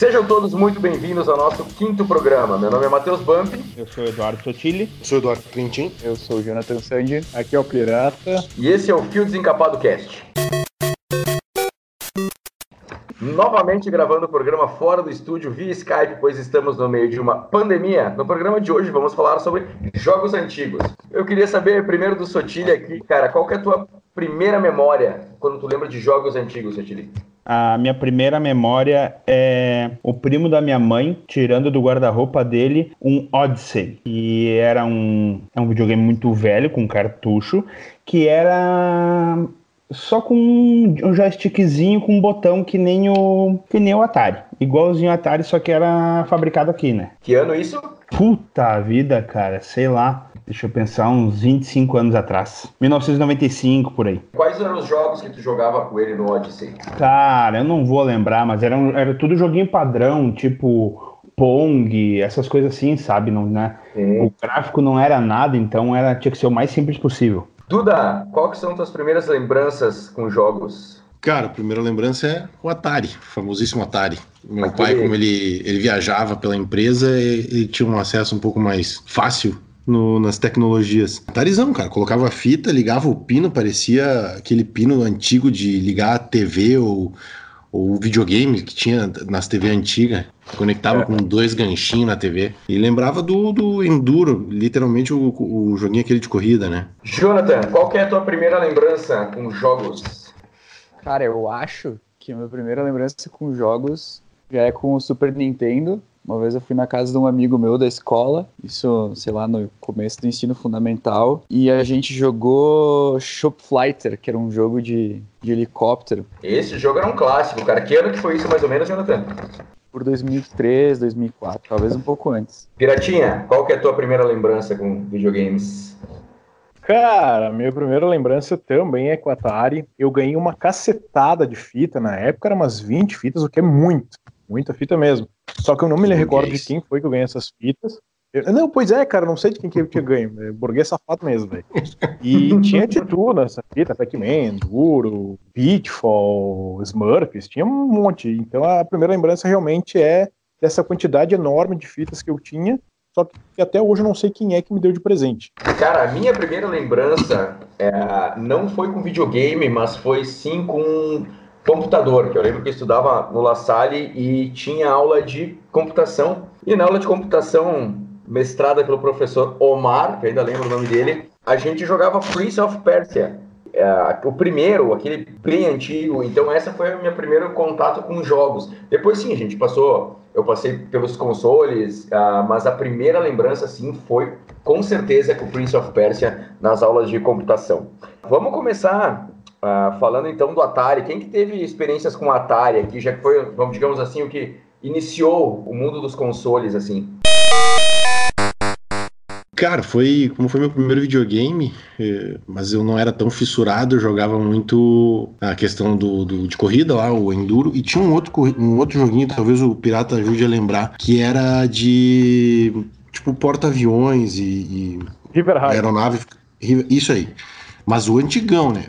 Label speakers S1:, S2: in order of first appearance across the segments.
S1: Sejam todos muito bem-vindos ao nosso quinto programa. Meu nome é Matheus Bump.
S2: Eu sou o Eduardo Sotile.
S3: Eu sou o Eduardo Clintin.
S4: Eu sou o Jonathan Sandy. Aqui é o Pirata.
S1: E esse é o Fio Desencapado Cast. Novamente gravando o programa fora do estúdio via Skype, pois estamos no meio de uma pandemia. No programa de hoje vamos falar sobre jogos antigos. Eu queria saber primeiro do Sotile aqui, cara, qual que é a tua primeira memória quando tu lembra de jogos antigos, Sotile?
S2: A minha primeira memória é o primo da minha mãe tirando do guarda-roupa dele um Odyssey, que era um, é um videogame muito velho, com cartucho, que era só com um joystickzinho com um botão que nem o que nem o Atari. Igualzinho o Atari, só que era fabricado aqui, né?
S1: Que ano isso?
S2: Puta vida, cara, sei lá. Deixa eu pensar, uns 25 anos atrás. 1995, por aí.
S1: Quais eram os jogos que tu jogava com ele no Odyssey?
S2: Cara, eu não vou lembrar, mas era, era tudo joguinho padrão, tipo Pong, essas coisas assim, sabe? Não, né? O gráfico não era nada, então era, tinha que ser o mais simples possível.
S1: Duda, qual que são tuas primeiras lembranças com jogos?
S3: Cara, a primeira lembrança é o Atari, o famosíssimo Atari. Meu Aquele... pai, como ele, ele viajava pela empresa, ele tinha um acesso um pouco mais fácil no, nas tecnologias. Atarizão, cara, colocava a fita, ligava o pino, parecia aquele pino antigo de ligar a TV ou, ou videogame que tinha nas TV antigas. Conectava é. com dois ganchinhos na TV. E lembrava do, do Enduro, literalmente o, o joguinho aquele de corrida, né?
S1: Jonathan, qual que é a tua primeira lembrança com jogos?
S4: Cara, eu acho que a minha primeira lembrança com jogos já é com o Super Nintendo. Uma vez eu fui na casa de um amigo meu da escola, isso, sei lá, no começo do ensino fundamental, e a gente jogou Shop Fighter, que era um jogo de, de helicóptero.
S1: Esse jogo era um clássico, cara. Que ano que foi isso mais ou menos, Jonathan?
S4: por 2003, 2004, talvez um pouco antes.
S1: Piratinha, qual que é a tua primeira lembrança com videogames?
S5: Cara, minha primeira lembrança também é com a Atari. Eu ganhei uma cacetada de fita na época, eram umas 20 fitas, o que é muito, muita fita mesmo. Só que eu não me recordo de quem foi que eu ganhei essas fitas. Eu, não, pois é, cara, não sei de quem que eu tinha ganho. É burguês safado mesmo, velho. E tinha de tudo nessa fita, Pac-Man, Duro, Pitfall, Smurfs, tinha um monte. Então a primeira lembrança realmente é dessa quantidade enorme de fitas que eu tinha, só que até hoje eu não sei quem é que me deu de presente.
S1: Cara, a minha primeira lembrança é, não foi com videogame, mas foi sim com computador, que eu lembro que eu estudava no La Salle e tinha aula de computação. E na aula de computação mestrada pelo professor Omar, que ainda lembro o nome dele, a gente jogava Prince of Persia. É, o primeiro, aquele bem antigo, então essa foi o meu primeiro contato com jogos. Depois sim, a gente passou, eu passei pelos consoles, uh, mas a primeira lembrança sim foi com certeza com o Prince of Persia nas aulas de computação. Vamos começar uh, falando então do Atari. Quem que teve experiências com o Atari aqui, já que foi, vamos digamos assim, o que iniciou o mundo dos consoles assim?
S3: Cara, foi como foi meu primeiro videogame, é, mas eu não era tão fissurado, eu jogava muito a questão do, do, de corrida lá, o Enduro, e tinha um outro, um outro joguinho, talvez o Pirata ajude a lembrar, que era de tipo porta-aviões e, e aeronave. Isso aí. Mas o antigão, né?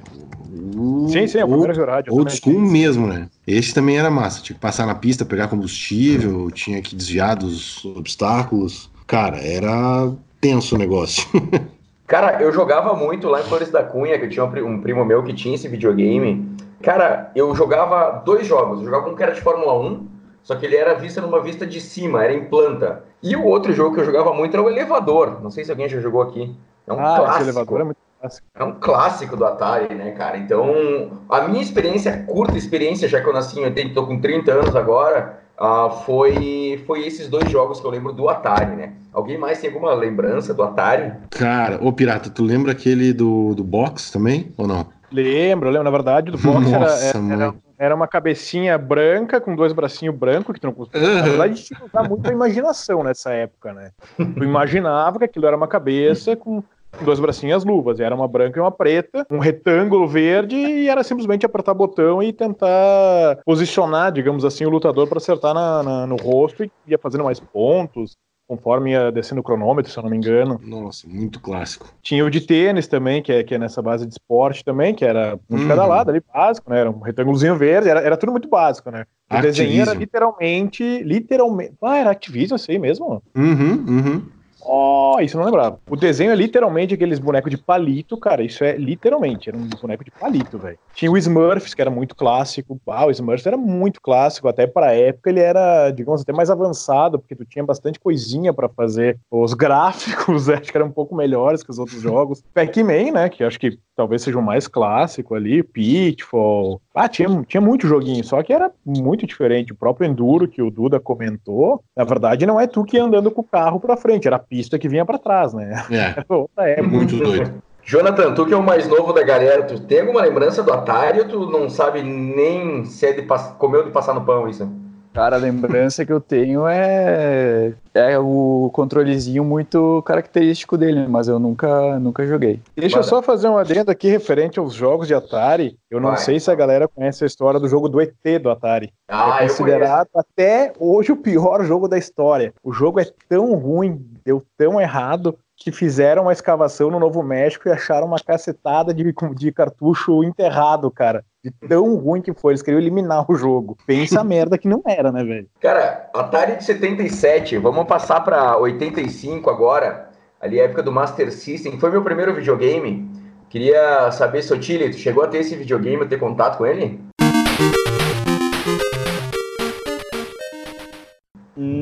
S5: O, sim, sim, é o primeiro.
S3: Old school mesmo, né? Esse também era massa. Tinha que passar na pista, pegar combustível, tinha que desviar dos obstáculos. Cara, era tenso o negócio.
S1: Cara, eu jogava muito lá em Flores da Cunha, que eu tinha um primo meu que tinha esse videogame. Cara, eu jogava dois jogos. Eu jogava um que era de Fórmula 1, só que ele era visto numa vista de cima, era em planta. E o outro jogo que eu jogava muito era o Elevador. Não sei se alguém já jogou aqui. É um ah, clássico. Esse elevador é muito clássico. É um clássico do Atari, né, cara? Então, a minha experiência, curta experiência, já que eu nasci em 80, tô com 30 anos agora, Uh, foi, foi esses dois jogos que eu lembro do Atari, né? Alguém mais tem alguma lembrança do Atari?
S3: Cara, ô Pirata, tu lembra aquele do, do box também, ou não?
S5: Lembro, lembro. Na verdade, do box Nossa, era, era, era, uma cabecinha branca com dois bracinhos brancos, que tu não conseguia. Uhum. Na verdade, tinha que usar muita imaginação nessa época, né? Tu imaginava que aquilo era uma cabeça com dois bracinhos e as luvas. Era uma branca e uma preta, um retângulo verde e era simplesmente apertar botão e tentar posicionar, digamos assim, o lutador para acertar na, na, no rosto e ia fazendo mais pontos conforme ia descendo o cronômetro, se eu não me engano.
S3: Nossa, muito clássico.
S5: Tinha o de tênis também, que é, que é nessa base de esporte também, que era um de cada
S3: Uhum.
S5: lado ali, básico, né? Era um retângulozinho verde, era, era tudo muito básico, né? O desenho era literalmente, literalmente. Ah, era Activision, sei mesmo.
S3: Uhum, uhum.
S5: Oh, isso eu não lembrava. O desenho é literalmente aqueles bonecos de palito, cara. Isso é literalmente, era um boneco de palito, velho. Tinha o Smurfs, que era muito clássico. Ah, o Smurfs era muito clássico, até pra época ele era, digamos, até mais avançado, porque tu tinha bastante coisinha pra fazer. Os gráficos, acho que eram um pouco melhores que os outros jogos. Pac-Man, né, que acho que talvez seja o mais clássico ali, Pitfall. Ah, tinha, tinha muito joguinho, só que era muito diferente. O próprio Enduro, que o Duda comentou, na verdade não é tu que ia andando com o carro pra frente, era a pista que vinha pra trás, né?
S3: É,
S5: Era outra época.
S3: muito doido.
S1: Jonathan, tu que é o mais novo da galera, tu tem alguma lembrança do Atari ou tu não sabe nem se é de comeu de passar no pão isso?
S4: Cara, a lembrança que eu tenho é, é o controlezinho muito característico dele, mas eu nunca, nunca joguei.
S5: Deixa eu só fazer um adendo aqui referente aos jogos de Atari. Eu não
S1: Vai.
S5: sei se a galera conhece a história do jogo do ET do Atari.
S1: Ah,
S5: é considerado até hoje o pior jogo da história. O jogo é tão ruim, deu tão errado, que fizeram uma escavação no Novo México e acharam uma cacetada de, de cartucho enterrado, cara. De tão ruim que foi. Eles queriam eliminar o jogo. Pensa a merda que não era, né, velho?
S1: Cara, Atari de 77, vamos passar pra 85 agora, ali a época do Master System, foi meu primeiro videogame. Queria saber, Sotile, tu chegou a ter esse videogame, a ter contato com ele?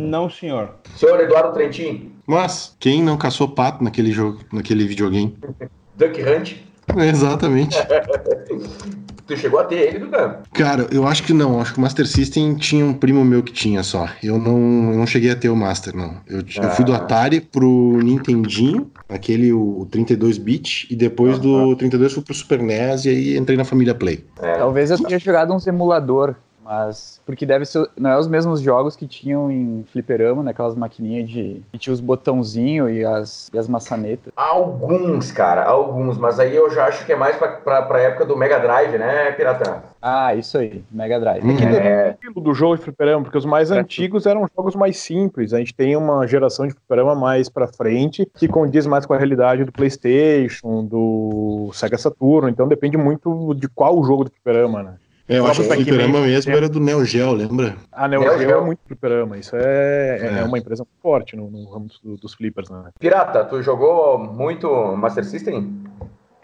S2: Não, senhor.
S1: Senhor Eduardo Trentin,
S3: Mas, quem não caçou pato naquele jogo, naquele videogame?
S1: Duck Hunt,
S3: Exatamente.
S1: tu chegou a ter ele, Dudan?
S3: Cara, eu acho que não. Acho que o Master System tinha um primo meu que tinha só. Eu não, eu não cheguei a ter o Master, não. Eu, ti- eu fui do
S1: Ah.
S3: Atari pro Nintendinho, aquele o 32-bit, e depois do 32 fui pro Super NES e aí entrei na família Play.
S4: Talvez eu tenha jogado uns emulador, mas. Porque deve ser. Não é os mesmos jogos que tinham em fliperama, naquelas maquininhas de. que tinha os botãozinhos e as, e as maçanetas.
S1: Alguns, cara, alguns, mas aí eu já acho que é mais pra, pra, pra época do Mega Drive, né, Piratã?
S4: Ah, isso aí, Mega Drive.
S3: Uhum.
S1: É,
S5: estilo do jogo de fliperama, porque os mais antigos eram jogos mais simples. A gente tem uma geração de fliperama mais pra frente, que condiz mais com a realidade do PlayStation, do Sega Saturn. Então depende muito de qual o jogo do fliperama, né?
S3: É, eu
S5: O
S3: acho que o fliperama mesmo era do Neo Geo, lembra?
S5: A Neo
S1: Neo
S5: Geo é muito fliperama. Isso é, é.
S3: É.
S5: uma empresa muito forte no, no ramo dos, dos flippers, né?
S1: Pirata, tu jogou muito Master System?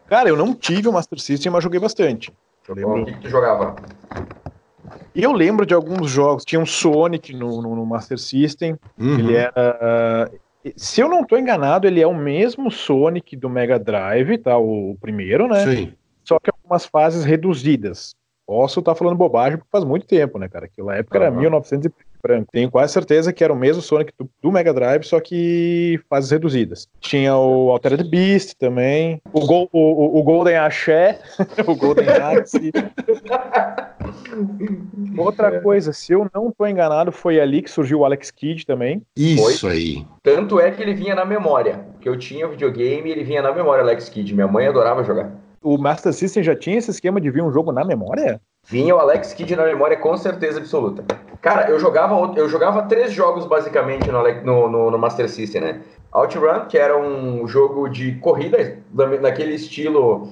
S5: Cara, eu não tive o Master System, mas joguei bastante. Eu
S1: O
S5: lembro.
S1: que, que tu jogava?
S5: Eu lembro de alguns jogos. Tinha um Sonic no, no- no Master System.
S3: Uhum.
S5: Ele era. Se eu não tô enganado, ele é o mesmo Sonic do Mega Drive, tá? O primeiro, né?
S3: Aí.
S5: Só que algumas fases reduzidas. Posso estar falando bobagem porque faz muito tempo, né, cara? Aquela época era
S1: Aham.
S5: 1900 e branco. Tenho quase certeza que era o mesmo Sonic do, do Mega Drive, só que fases reduzidas. Tinha o Altered Beast também, o, Gol- o, o- o Golden Axé, o Golden Axe. Outra coisa, se eu não tô enganado, foi ali que surgiu o Alex Kidd também.
S3: Isso aí.
S1: Tanto é que ele vinha na memória. Que eu tinha o videogame e ele vinha na memória, Alex Kidd. Minha mãe adorava jogar.
S5: O Master System já tinha esse esquema de vir um jogo na memória?
S1: Vinha o Alex Kidd na memória com certeza absoluta. Cara, eu jogava, eu jogava três jogos basicamente no, no, no- no Master System, né? OutRun, que era um jogo de corrida, da- daquele estilo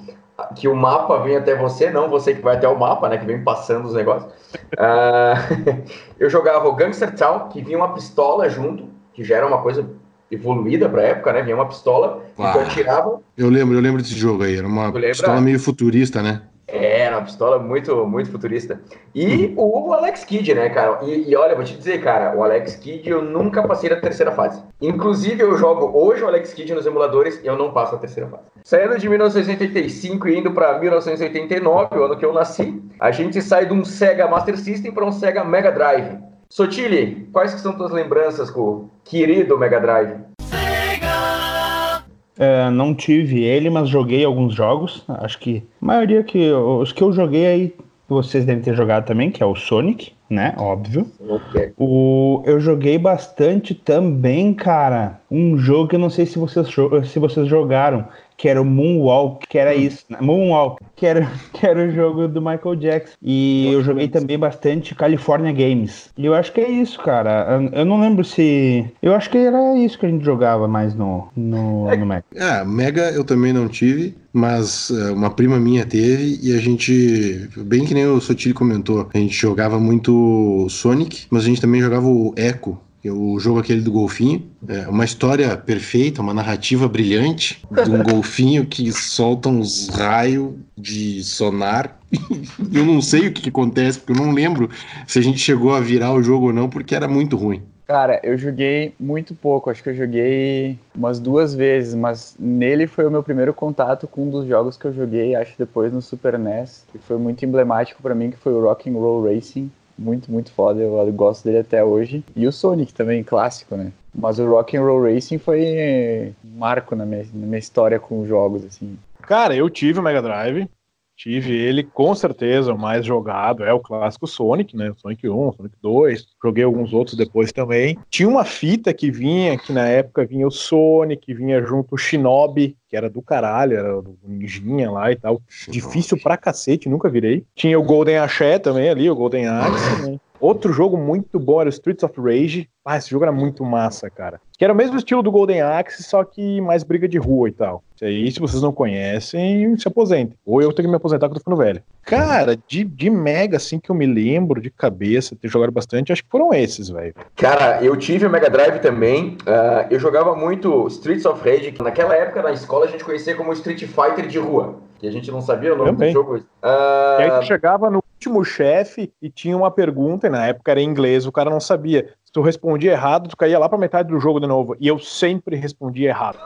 S1: que o mapa vem até você, não você que vai até o mapa, né? Que vem passando os negócios. Ah, eu jogava o Gangster Town, que vinha uma pistola junto, que já era uma coisa evoluída pra época, né? Vinha uma pistola, e tu
S3: Ah.
S1: atirava,
S3: Eu lembro, eu lembro desse jogo aí. Era uma
S1: Tu
S3: pistola meio futurista, né?
S1: Era uma pistola muito, muito futurista. E o Alex Kidd, né, cara? E, e olha, vou te dizer, cara, o Alex Kidd eu nunca passei da terceira fase. Inclusive, eu jogo hoje o Alex Kidd nos emuladores e eu não passo a terceira fase. Saindo de 1985 e indo pra 1989, o ano que eu nasci, a gente sai de um Sega Master System para um Sega Mega Drive. Sotile, quais que são tuas lembranças com o querido Mega Drive?
S2: É, não tive ele, mas joguei alguns jogos. Acho que a maioria que os que eu joguei aí vocês devem ter jogado também, que é o Sonic, né? Óbvio. O, eu joguei bastante também, cara. Um jogo que eu não sei se vocês, se vocês jogaram, que era o Moonwalk, que era isso, né? Moonwalk, que era, que era o jogo do Michael Jackson. E eu joguei também bastante California Games. E eu acho que é isso, cara. Eu, não lembro se. Eu acho que era isso que a gente jogava mais no, no, no Mega.
S3: É, Mega eu também não tive, mas uh, uma prima minha teve e a gente, bem que nem o Sotiri comentou, a gente jogava muito Sonic, mas a gente também jogava o Echo, o jogo aquele do golfinho. É uma história perfeita, uma narrativa brilhante de um golfinho que solta uns raios de sonar. eu não sei o que, que, acontece, porque eu não lembro se a gente chegou a virar o jogo ou não, porque era muito ruim.
S4: Cara, eu joguei muito pouco, acho que eu joguei umas duas vezes, mas nele foi o meu primeiro contato com um dos jogos que eu joguei, acho depois no Super NES, que foi muito emblemático para mim, que foi o Rock and Roll Racing muito, muito foda. Eu gosto dele até hoje. E o Sonic também, clássico, né? Mas o Rock and Roll Racing foi um marco na minha, na minha história com jogos, assim.
S5: Cara, eu tive o Mega Drive. Tive ele, com certeza, o mais jogado. É o clássico Sonic, né? Sonic 1, Sonic 2. Joguei alguns outros depois também. Tinha uma fita que vinha, que na época vinha o Sonic, vinha junto o Shinobi, que era do caralho, era do ninjinha lá e tal. Difícil pra cacete, nunca virei. Tinha o Golden Axé também ali, o Golden Axe, né? Outro jogo muito bom era o Streets of Rage. Ah, esse jogo era muito massa, cara. Que era o mesmo estilo do Golden Axe, só que mais briga de rua e tal. Isso aí, se vocês não conhecem, se aposentem. Ou eu tenho que me aposentar quando eu tô ficando velho. Cara, de, de mega, assim, que eu me lembro de cabeça, ter jogado bastante, acho que foram esses, velho.
S1: Cara, eu tive o Mega Drive também. Uh, eu jogava muito Streets of Rage, que naquela época na escola a gente conhecia como Street Fighter de rua. Que a gente não sabia o nome também. do jogo. Uh...
S5: E aí tu chegava no último chefe e tinha uma pergunta, e na época era em inglês, o cara não sabia. Tu respondia errado, tu caía lá pra metade do jogo de novo. E eu sempre respondia errado.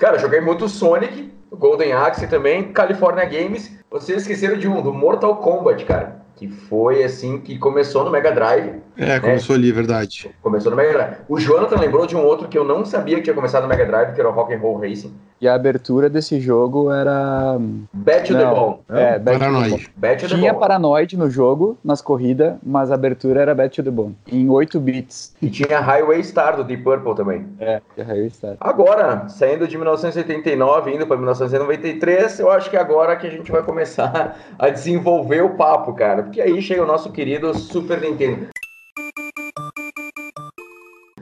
S1: cara, joguei muito Sonic, Golden Axe também, California Games. Vocês esqueceram de um, do Mortal Kombat, cara que foi assim que começou no Mega Drive.
S3: É, né? começou ali, é verdade.
S1: Começou no Mega Drive. O Jonathan lembrou de um outro que eu não sabia que tinha começado no Mega Drive, que era o Rock and Roll Racing.
S4: E a abertura desse jogo era
S1: Bet to the Ball.
S4: É, Bet Paranoid.
S1: To the
S4: tinha Paranoid no jogo, nas corridas, mas a abertura era Bet to the Ball, em 8 bits.
S1: E tinha Highway Star do Deep Purple também.
S4: É, tinha Highway Star.
S1: Agora, saindo de 1989 indo para 1993, eu acho que agora que a gente vai começar a desenvolver o papo, cara porque aí chega o nosso querido Super Nintendo.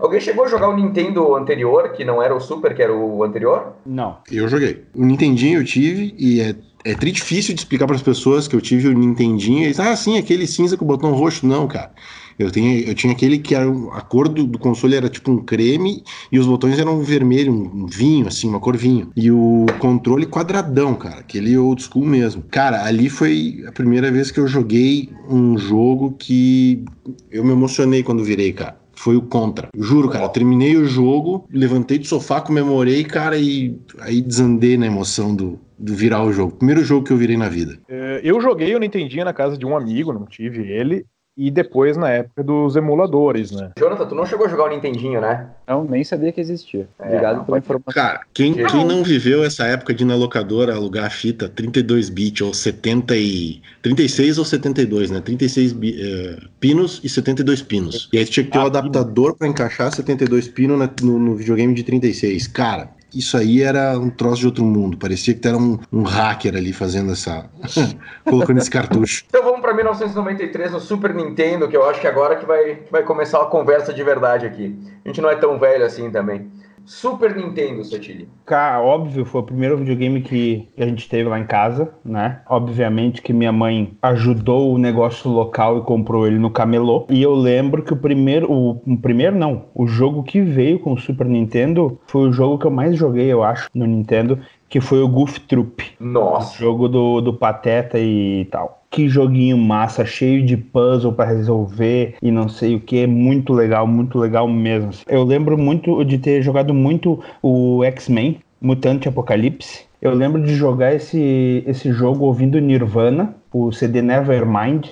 S1: Alguém chegou a jogar o Nintendo anterior, que não era o Super, que era o anterior?
S2: Não.
S3: Eu joguei. O Nintendinho eu tive e é, é tri difícil de explicar para as pessoas que eu tive o Nintendinho. Eles, ah, sim, aquele cinza com o botão roxo. Não, cara. Eu, tenho, eu tinha aquele que era, a cor do, do, console era tipo um creme e os botões eram vermelho, um vinho, assim, uma cor vinho. E o controle quadradão, cara, aquele old school mesmo. Cara, ali foi a primeira vez que eu joguei um jogo que eu me emocionei quando virei, cara foi o Contra. Juro, cara, terminei o jogo, levantei do sofá, comemorei, cara, e aí desandei na emoção do, do virar o jogo. Primeiro jogo que eu virei na vida.
S5: É, eu joguei o Nintendinho na casa de um amigo, não tive ele e depois na época dos emuladores, né?
S1: Jonathan, tu não chegou a jogar o Nintendinho, né?
S4: Não, nem sabia que existia. É, Obrigado é, pela informação.
S3: Cara, quem, quem não viveu essa época de ir na locadora alugar a fita 32 bits ou 70 e 36 ou 72, né? 36 uh, eh, pinos e 72 pinos. E aí tinha que ter um ah, adaptador para encaixar 72 pinos no, no videogame de 36. Cara, isso aí era um troço de outro mundo. Parecia que era um, um hacker ali fazendo essa. colocando esse cartucho.
S1: Então vamos para 1993 no Super Nintendo, que eu acho que agora que vai, que vai começar a conversa de verdade aqui. A gente não é tão velho assim também. Super Nintendo, Satili?
S2: Cara, óbvio, foi o primeiro videogame que a gente teve lá em casa, né? Obviamente que minha mãe ajudou o negócio local e comprou ele no camelô. E eu lembro que o primeiro, o, o primeiro não, o jogo que veio com o Super Nintendo foi o jogo que eu mais joguei, eu acho, no Nintendo, que foi o Goof Troop.
S1: Nossa.
S2: Jogo do, do Pateta e tal que joguinho massa, cheio de puzzle para resolver e não sei o que, muito legal, muito legal mesmo. Eu lembro muito de ter jogado muito o X-Men, Mutante Apocalipse. Eu lembro de jogar esse, esse jogo ouvindo Nirvana, o CD Nevermind.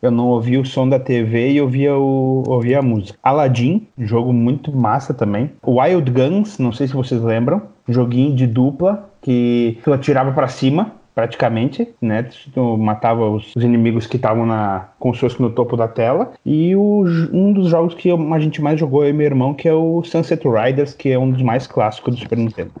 S2: Eu não ouvia o som da TV e ouvia, o, ouvia a música. Aladdin, jogo muito massa também. Wild Guns, não sei se vocês lembram, joguinho de dupla que tu atirava para cima praticamente, né? Tu matava os, os inimigos que estavam na como se fosse no topo da tela. E o, um dos jogos que a gente mais jogou eu e meu irmão, que é o Sunset Riders, que é um dos mais clássicos do Super Nintendo.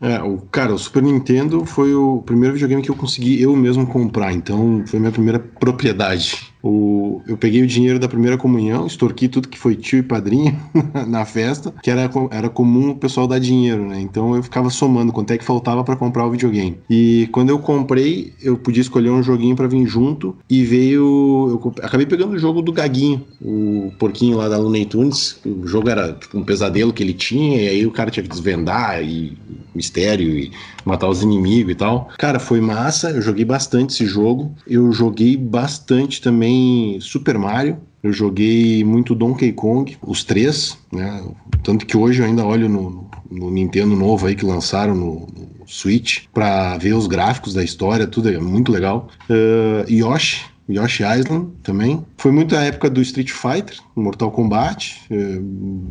S3: É, o, cara, o Super Nintendo foi o primeiro videogame que eu consegui eu mesmo comprar, então foi minha primeira propriedade. O, eu peguei o dinheiro da primeira comunhão, extorqui tudo que foi tio e padrinho na festa, que era, era comum o pessoal dar dinheiro, né? Então eu ficava somando quanto é que faltava para comprar o videogame. E quando eu comprei, eu podia escolher um joguinho para vir junto e veio. Eu acabei pegando o jogo do Gaguinho, o porquinho lá da Looney Tunes. O jogo era tipo um pesadelo que ele tinha, e aí o cara tinha que desvendar e mistério e matar os inimigos e tal. Cara, foi massa, eu joguei bastante esse jogo. Eu joguei bastante também Super Mario. Eu joguei muito Donkey Kong, os três, né? Tanto que hoje eu ainda olho no, no Nintendo novo aí que lançaram no, no Switch para ver os gráficos da história, tudo é muito legal. Uh, Yoshi, Yoshi Island também. Foi muito a época do Street Fighter, Mortal Kombat, eh,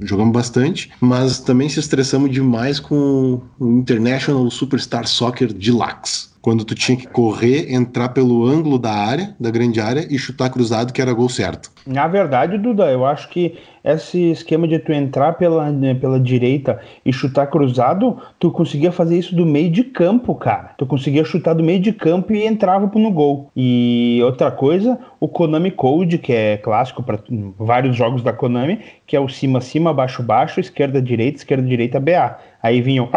S3: jogamos bastante, mas também se estressamos demais com o International Superstar Soccer Deluxe. Quando tu tinha que correr, entrar pelo ângulo da área, da grande área, e chutar cruzado, que era gol certo.
S2: Na verdade, Duda, eu acho que esse esquema de tu entrar pela, né, pela direita e chutar cruzado, tu conseguia fazer isso do meio de campo, cara. Tu conseguia chutar do meio de campo e entrava no gol. E outra coisa, o Konami Code, que é clássico para vários jogos da Konami, que é o cima, cima, baixo, baixo, esquerda, direita, esquerda, direita, BA. Aí vinham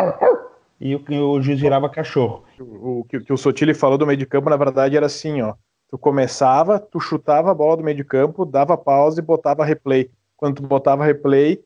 S2: e o, o juiz virava cachorro.
S5: O, o que, que o Sotile falou do meio de campo, na verdade, era assim, ó. Tu começava, tu chutava a bola do meio de campo, dava pausa e botava replay. Quando tu botava replay,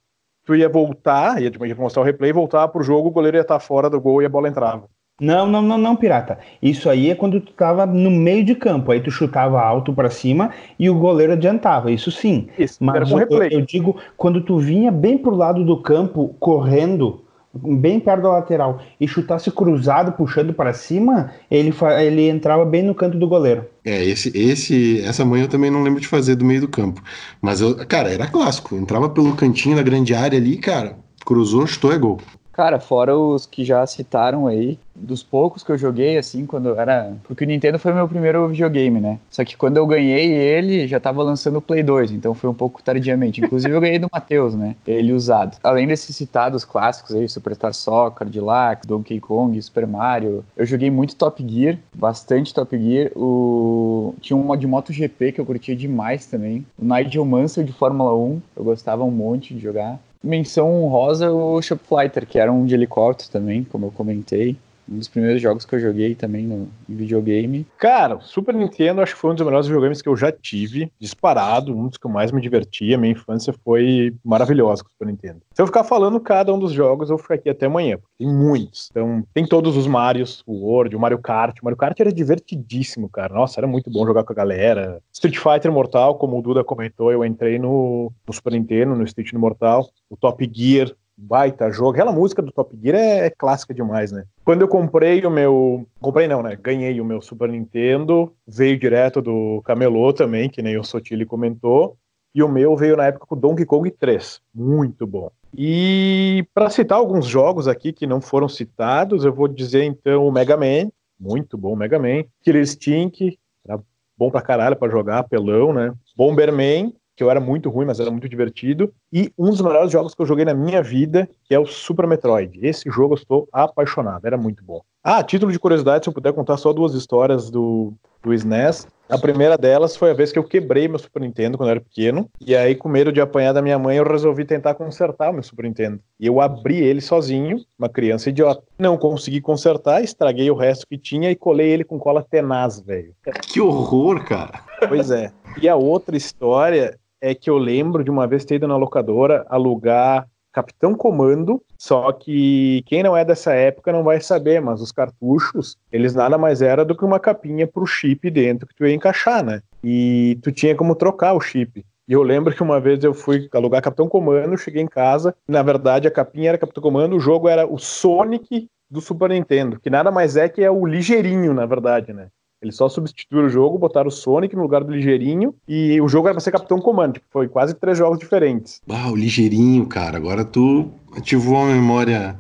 S5: tu ia voltar, ia, mostrar o replay, voltava pro jogo, o goleiro ia estar fora do gol e a bola entrava.
S2: Não, não, não, não, pirata. Isso aí é quando tu tava no meio de campo, aí tu chutava alto para cima e o goleiro adiantava, isso sim. Isso, Mas eu, eu, digo, quando tu vinha bem pro lado do campo, correndo, bem perto da lateral e chutasse cruzado puxando para cima, ele, ele entrava bem no canto do goleiro.
S3: É, esse, esse, essa manhã eu também não lembro de fazer do meio do campo. Mas eu, cara, era clássico. Entrava pelo cantinho da grande área ali, cara, cruzou, chutou é gol.
S4: Cara, fora os que já citaram aí, dos poucos que eu joguei, assim, quando era. Porque o Nintendo foi meu primeiro videogame, né? Só que quando eu ganhei ele, já tava lançando o Play 2, então foi um pouco tardiamente. Inclusive eu ganhei do Matheus, né? Ele usado. Além desses citados clássicos aí, Superstar Soccer, Deluxe, Donkey Kong, Super Mario, eu joguei muito Top Gear, bastante Top Gear. O... Tinha um de MotoGP que eu curtia demais também. O Nigel Mansell de Fórmula 1, eu gostava um monte de jogar. Menção honrosa o Shop Fighter, que era um de helicóptero também, como eu comentei. Um dos primeiros jogos que eu joguei também no videogame.
S5: Cara, o Super Nintendo acho que foi um dos melhores videogames que eu já tive, disparado, um dos que eu mais me divertia. Minha infância foi maravilhosa com o Super Nintendo. Se eu ficar falando cada um dos jogos, eu vou ficar aqui até amanhã, porque tem muitos. Então, tem todos os Marios, o World, o Mario Kart. O Mario Kart era divertidíssimo, cara. Nossa, era muito bom jogar com a galera. Street Fighter Mortal, como o Duda comentou, eu entrei no, no Super Nintendo, no Street Mortal. O Top Gear, baita jogo. Aquela música do Top Gear é, é, clássica demais, né? Quando eu comprei o meu. Comprei não, né? Ganhei o meu Super Nintendo, veio direto do Camelô também, que nem o Sotile comentou. E o meu veio na época com Donkey Kong 3. Muito bom. E para citar alguns jogos aqui que não foram citados, eu vou dizer então o Mega Man. Muito bom, Mega Man. Killer Stink, era bom pra caralho pra jogar, pelão, né? Bomberman, que eu era muito ruim, mas era muito divertido. E um dos melhores jogos que eu joguei na minha vida, que é o Super Metroid. Esse jogo eu estou apaixonado, era muito bom. Ah, título de curiosidade, se eu puder contar só duas histórias do, do SNES. A primeira delas foi a vez que eu quebrei meu Super Nintendo quando eu era pequeno. E aí, com medo de apanhar da minha mãe, eu resolvi tentar consertar o meu Super Nintendo. E eu abri ele sozinho, uma criança idiota. Não consegui consertar, estraguei o resto que tinha e colei ele com cola tenaz, velho.
S3: Que horror, cara.
S5: Pois é. E a outra história é que eu lembro de uma vez ter ido na locadora alugar Capitão Comando, só que quem não é dessa época não vai saber, mas os cartuchos, eles nada mais era do que uma capinha pro chip dentro que tu ia encaixar, né? E tu tinha como trocar o chip. E eu lembro que uma vez eu fui alugar Capitão Comando, cheguei em casa, na verdade a capinha era Capitão Comando, o jogo era o Sonic do Super Nintendo, que nada mais é que é o ligeirinho, na verdade, né? Eles só substituíram o jogo, botaram o Sonic no lugar do Ligeirinho e o jogo era pra ser Capitão Comando. Tipo, foi quase três jogos diferentes.
S3: Ah, o Ligeirinho, cara. Agora tu ativou a memória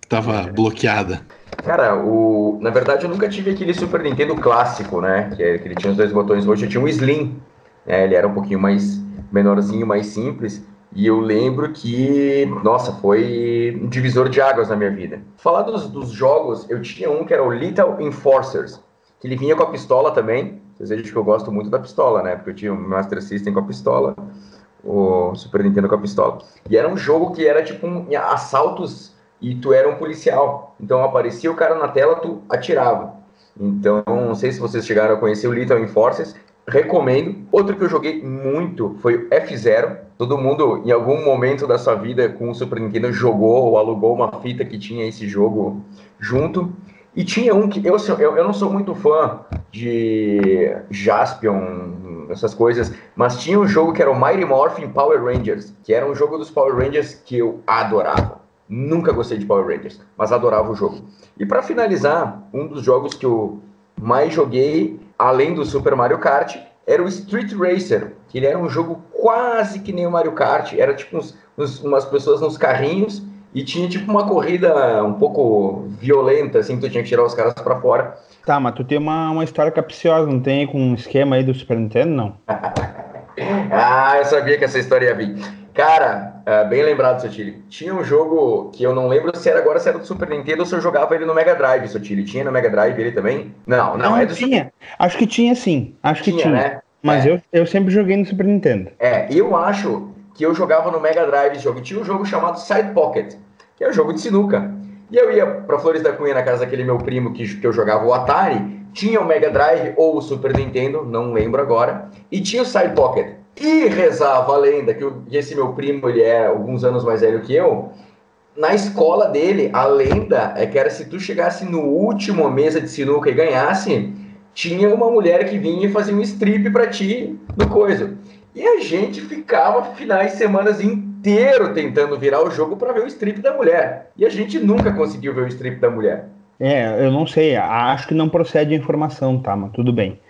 S3: que tava é. bloqueada.
S1: Cara, o... na verdade eu nunca tive aquele Super Nintendo clássico, né? Que, é, que ele tinha os dois botões roxos. Eu tinha um Slim. Né? Ele era um pouquinho mais menorzinho, mais simples. E eu lembro que, nossa, foi um divisor de águas na minha vida. Falar dos, dos jogos, eu tinha um que era o Little Enforcers, que ele vinha com a pistola também. Vocês veem que eu gosto muito da pistola, né? Porque eu tinha o Master System com a pistola, o Super Nintendo com a pistola. E era um jogo que era tipo um, assaltos e tu era um policial. Então aparecia o cara na tela, tu atirava. Então, não sei se vocês chegaram a conhecer o Little Enforcers, recomendo. Outro que eu joguei muito foi o F0. Todo mundo, em algum momento da sua vida com o Super Nintendo, jogou ou alugou uma fita que tinha esse jogo junto. E tinha um que eu, assim, eu, eu não sou muito fã de Jaspion, essas coisas, mas tinha um jogo que era o Mighty Morphin Power Rangers, que era um jogo dos Power Rangers que eu adorava. Nunca gostei de Power Rangers, mas adorava o jogo. E para finalizar, um dos jogos que eu mais joguei além do Super Mario Kart, era o Street Racer, que ele era um jogo quase que nem o Mario Kart, era tipo uns, uns, umas pessoas nos carrinhos e tinha tipo uma corrida um pouco violenta, assim, que tu tinha que tirar os caras para fora.
S2: Tá, mas tu tem uma, uma história capciosa, não tem com um esquema aí do Super Nintendo, não?
S1: ah, eu sabia que essa história ia vir. Cara, uh, bem lembrado, Sotile. Tinha um jogo que eu não lembro se era agora se era do Super Nintendo ou se eu jogava ele no Mega Drive, Sotile. Tinha no Mega Drive ele também? Não, não,
S2: não é do tinha. Super... Acho que tinha sim. Acho que tinha. tinha. Né? Mas é. eu, eu sempre joguei no Super Nintendo.
S1: É, eu acho que eu jogava no Mega Drive esse jogo. Tinha um jogo chamado Side Pocket, que é um jogo de sinuca. E eu ia pra Flores da Cunha na casa daquele meu primo que, que eu jogava o Atari. Tinha o Mega Drive ou o Super Nintendo, não lembro agora. E tinha o Side Pocket. E rezava a lenda que esse meu primo, ele é alguns anos mais velho que eu, na escola dele, a lenda é que era se tu chegasse no último mesa de sinuca e ganhasse, tinha uma mulher que vinha e fazia um strip para ti no coisa. E a gente ficava finais de semanas inteiro tentando virar o jogo para ver o strip da mulher. E a gente nunca conseguiu ver o strip da mulher.
S2: É, eu não sei, acho que não procede a informação, tá, mas tudo bem.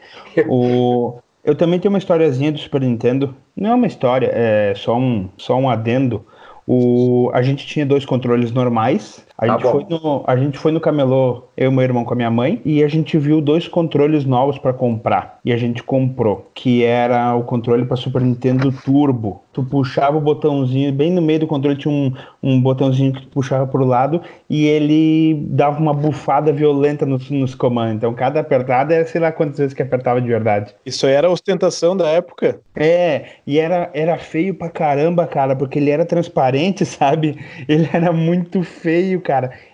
S2: O, eu também tenho uma historiazinha do Super Nintendo. Não é uma história, é só um, só um adendo. O, a gente tinha dois controles normais a, tá gente foi no, a gente foi no camelô, eu e meu irmão com a minha mãe, e a gente viu dois controles novos para comprar. E a gente comprou, que era o controle para Super Nintendo Turbo. Tu puxava o botãozinho, bem no meio do controle tinha um, um botãozinho que tu puxava pro lado e ele dava uma bufada violenta nos, nos comandos. Então cada apertada era sei lá quantas vezes que apertava de verdade.
S5: Isso aí era ostentação da época?
S2: É, e era, era feio pra caramba, cara, porque ele era transparente, sabe? Ele era muito feio, cara.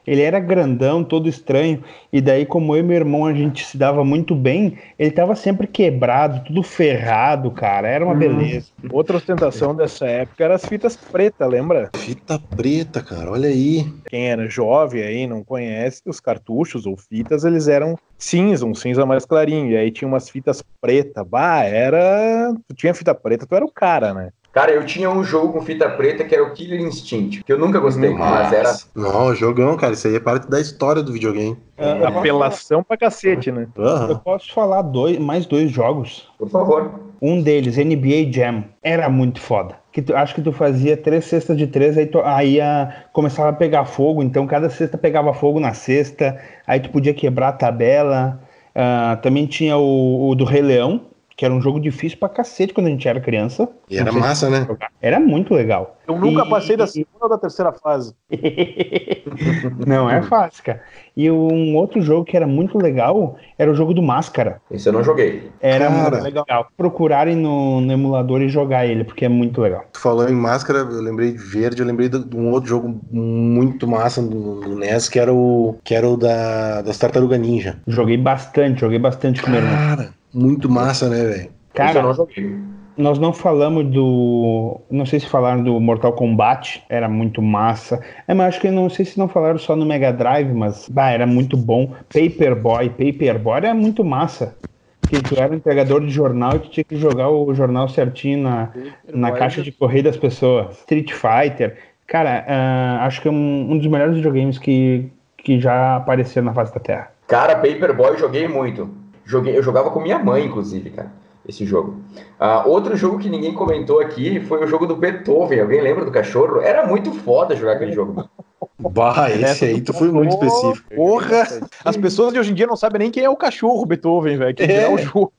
S2: Ele era grandão, todo estranho. E daí, como eu e meu irmão a gente se dava muito bem, ele tava sempre quebrado, tudo ferrado, cara. Era uma hum. beleza.
S5: Outra ostentação dessa época era as fitas pretas, lembra?
S3: Fita preta, cara, olha aí.
S5: Quem era jovem aí, não conhece, os cartuchos ou fitas, eles eram cinza, um cinza mais clarinho. E aí tinha umas fitas pretas. Bah, era. Tu tinha fita preta, tu era o cara, né?
S1: Cara, eu tinha um jogo com fita preta que era o Killer Instinct, que eu nunca gostei, Nossa. mas era.
S3: Não, jogão, cara. Isso aí é parte da história do videogame.
S5: É, apelação pra cacete, né?
S2: Uhum. Eu posso falar dois, mais dois jogos.
S1: Por favor.
S2: Um deles, NBA Jam, era muito foda. Que tu, acho que tu fazia três cestas de três, aí, tu, aí a, começava a pegar fogo, então cada cesta pegava fogo na cesta, aí tu podia quebrar a tabela. Uh, também tinha o, o do Rei Leão, que era um jogo difícil pra cacete quando a gente era criança.
S3: E era massa, né?
S2: Era muito legal.
S5: Eu nunca e, passei da segunda ou da terceira fase.
S2: não é fácil, cara. E um outro jogo que era muito legal era o jogo do Máscara.
S1: Esse eu não joguei.
S2: Era cara. muito legal. Procurarem no, no, emulador e jogar ele, porque é muito legal.
S3: Tu falou em Máscara, eu lembrei de Verde, eu lembrei de um outro jogo muito massa do, do NES, que era o, que era o da, das Tartaruga Ninja.
S2: Joguei bastante, joguei bastante com meu irmão.
S3: Cara, muito massa, né, velho?
S2: Cara, nós não falamos do. Não sei se falaram do Mortal Kombat, era muito massa. É, mas acho que não sei se não falaram só no Mega Drive, mas bah, era muito bom. Paperboy, Paperboy era muito massa. Que tu era um entregador de jornal e tu tinha que jogar o jornal certinho na, na caixa de correio das pessoas. Street Fighter. Cara, uh, acho que é um, um dos melhores videogames que, que já apareceram na face da Terra.
S1: Cara, Paperboy joguei muito. Joguei, eu jogava com minha mãe, inclusive, cara, esse jogo. Uh, outro jogo que ninguém comentou aqui foi o jogo do Beethoven. Alguém lembra do cachorro? Era muito foda jogar aquele jogo.
S3: Bah, esse aí tu foi muito específico.
S5: Porra! As pessoas de hoje em dia não sabem nem quem é o cachorro Beethoven, velho. Que é o jogo.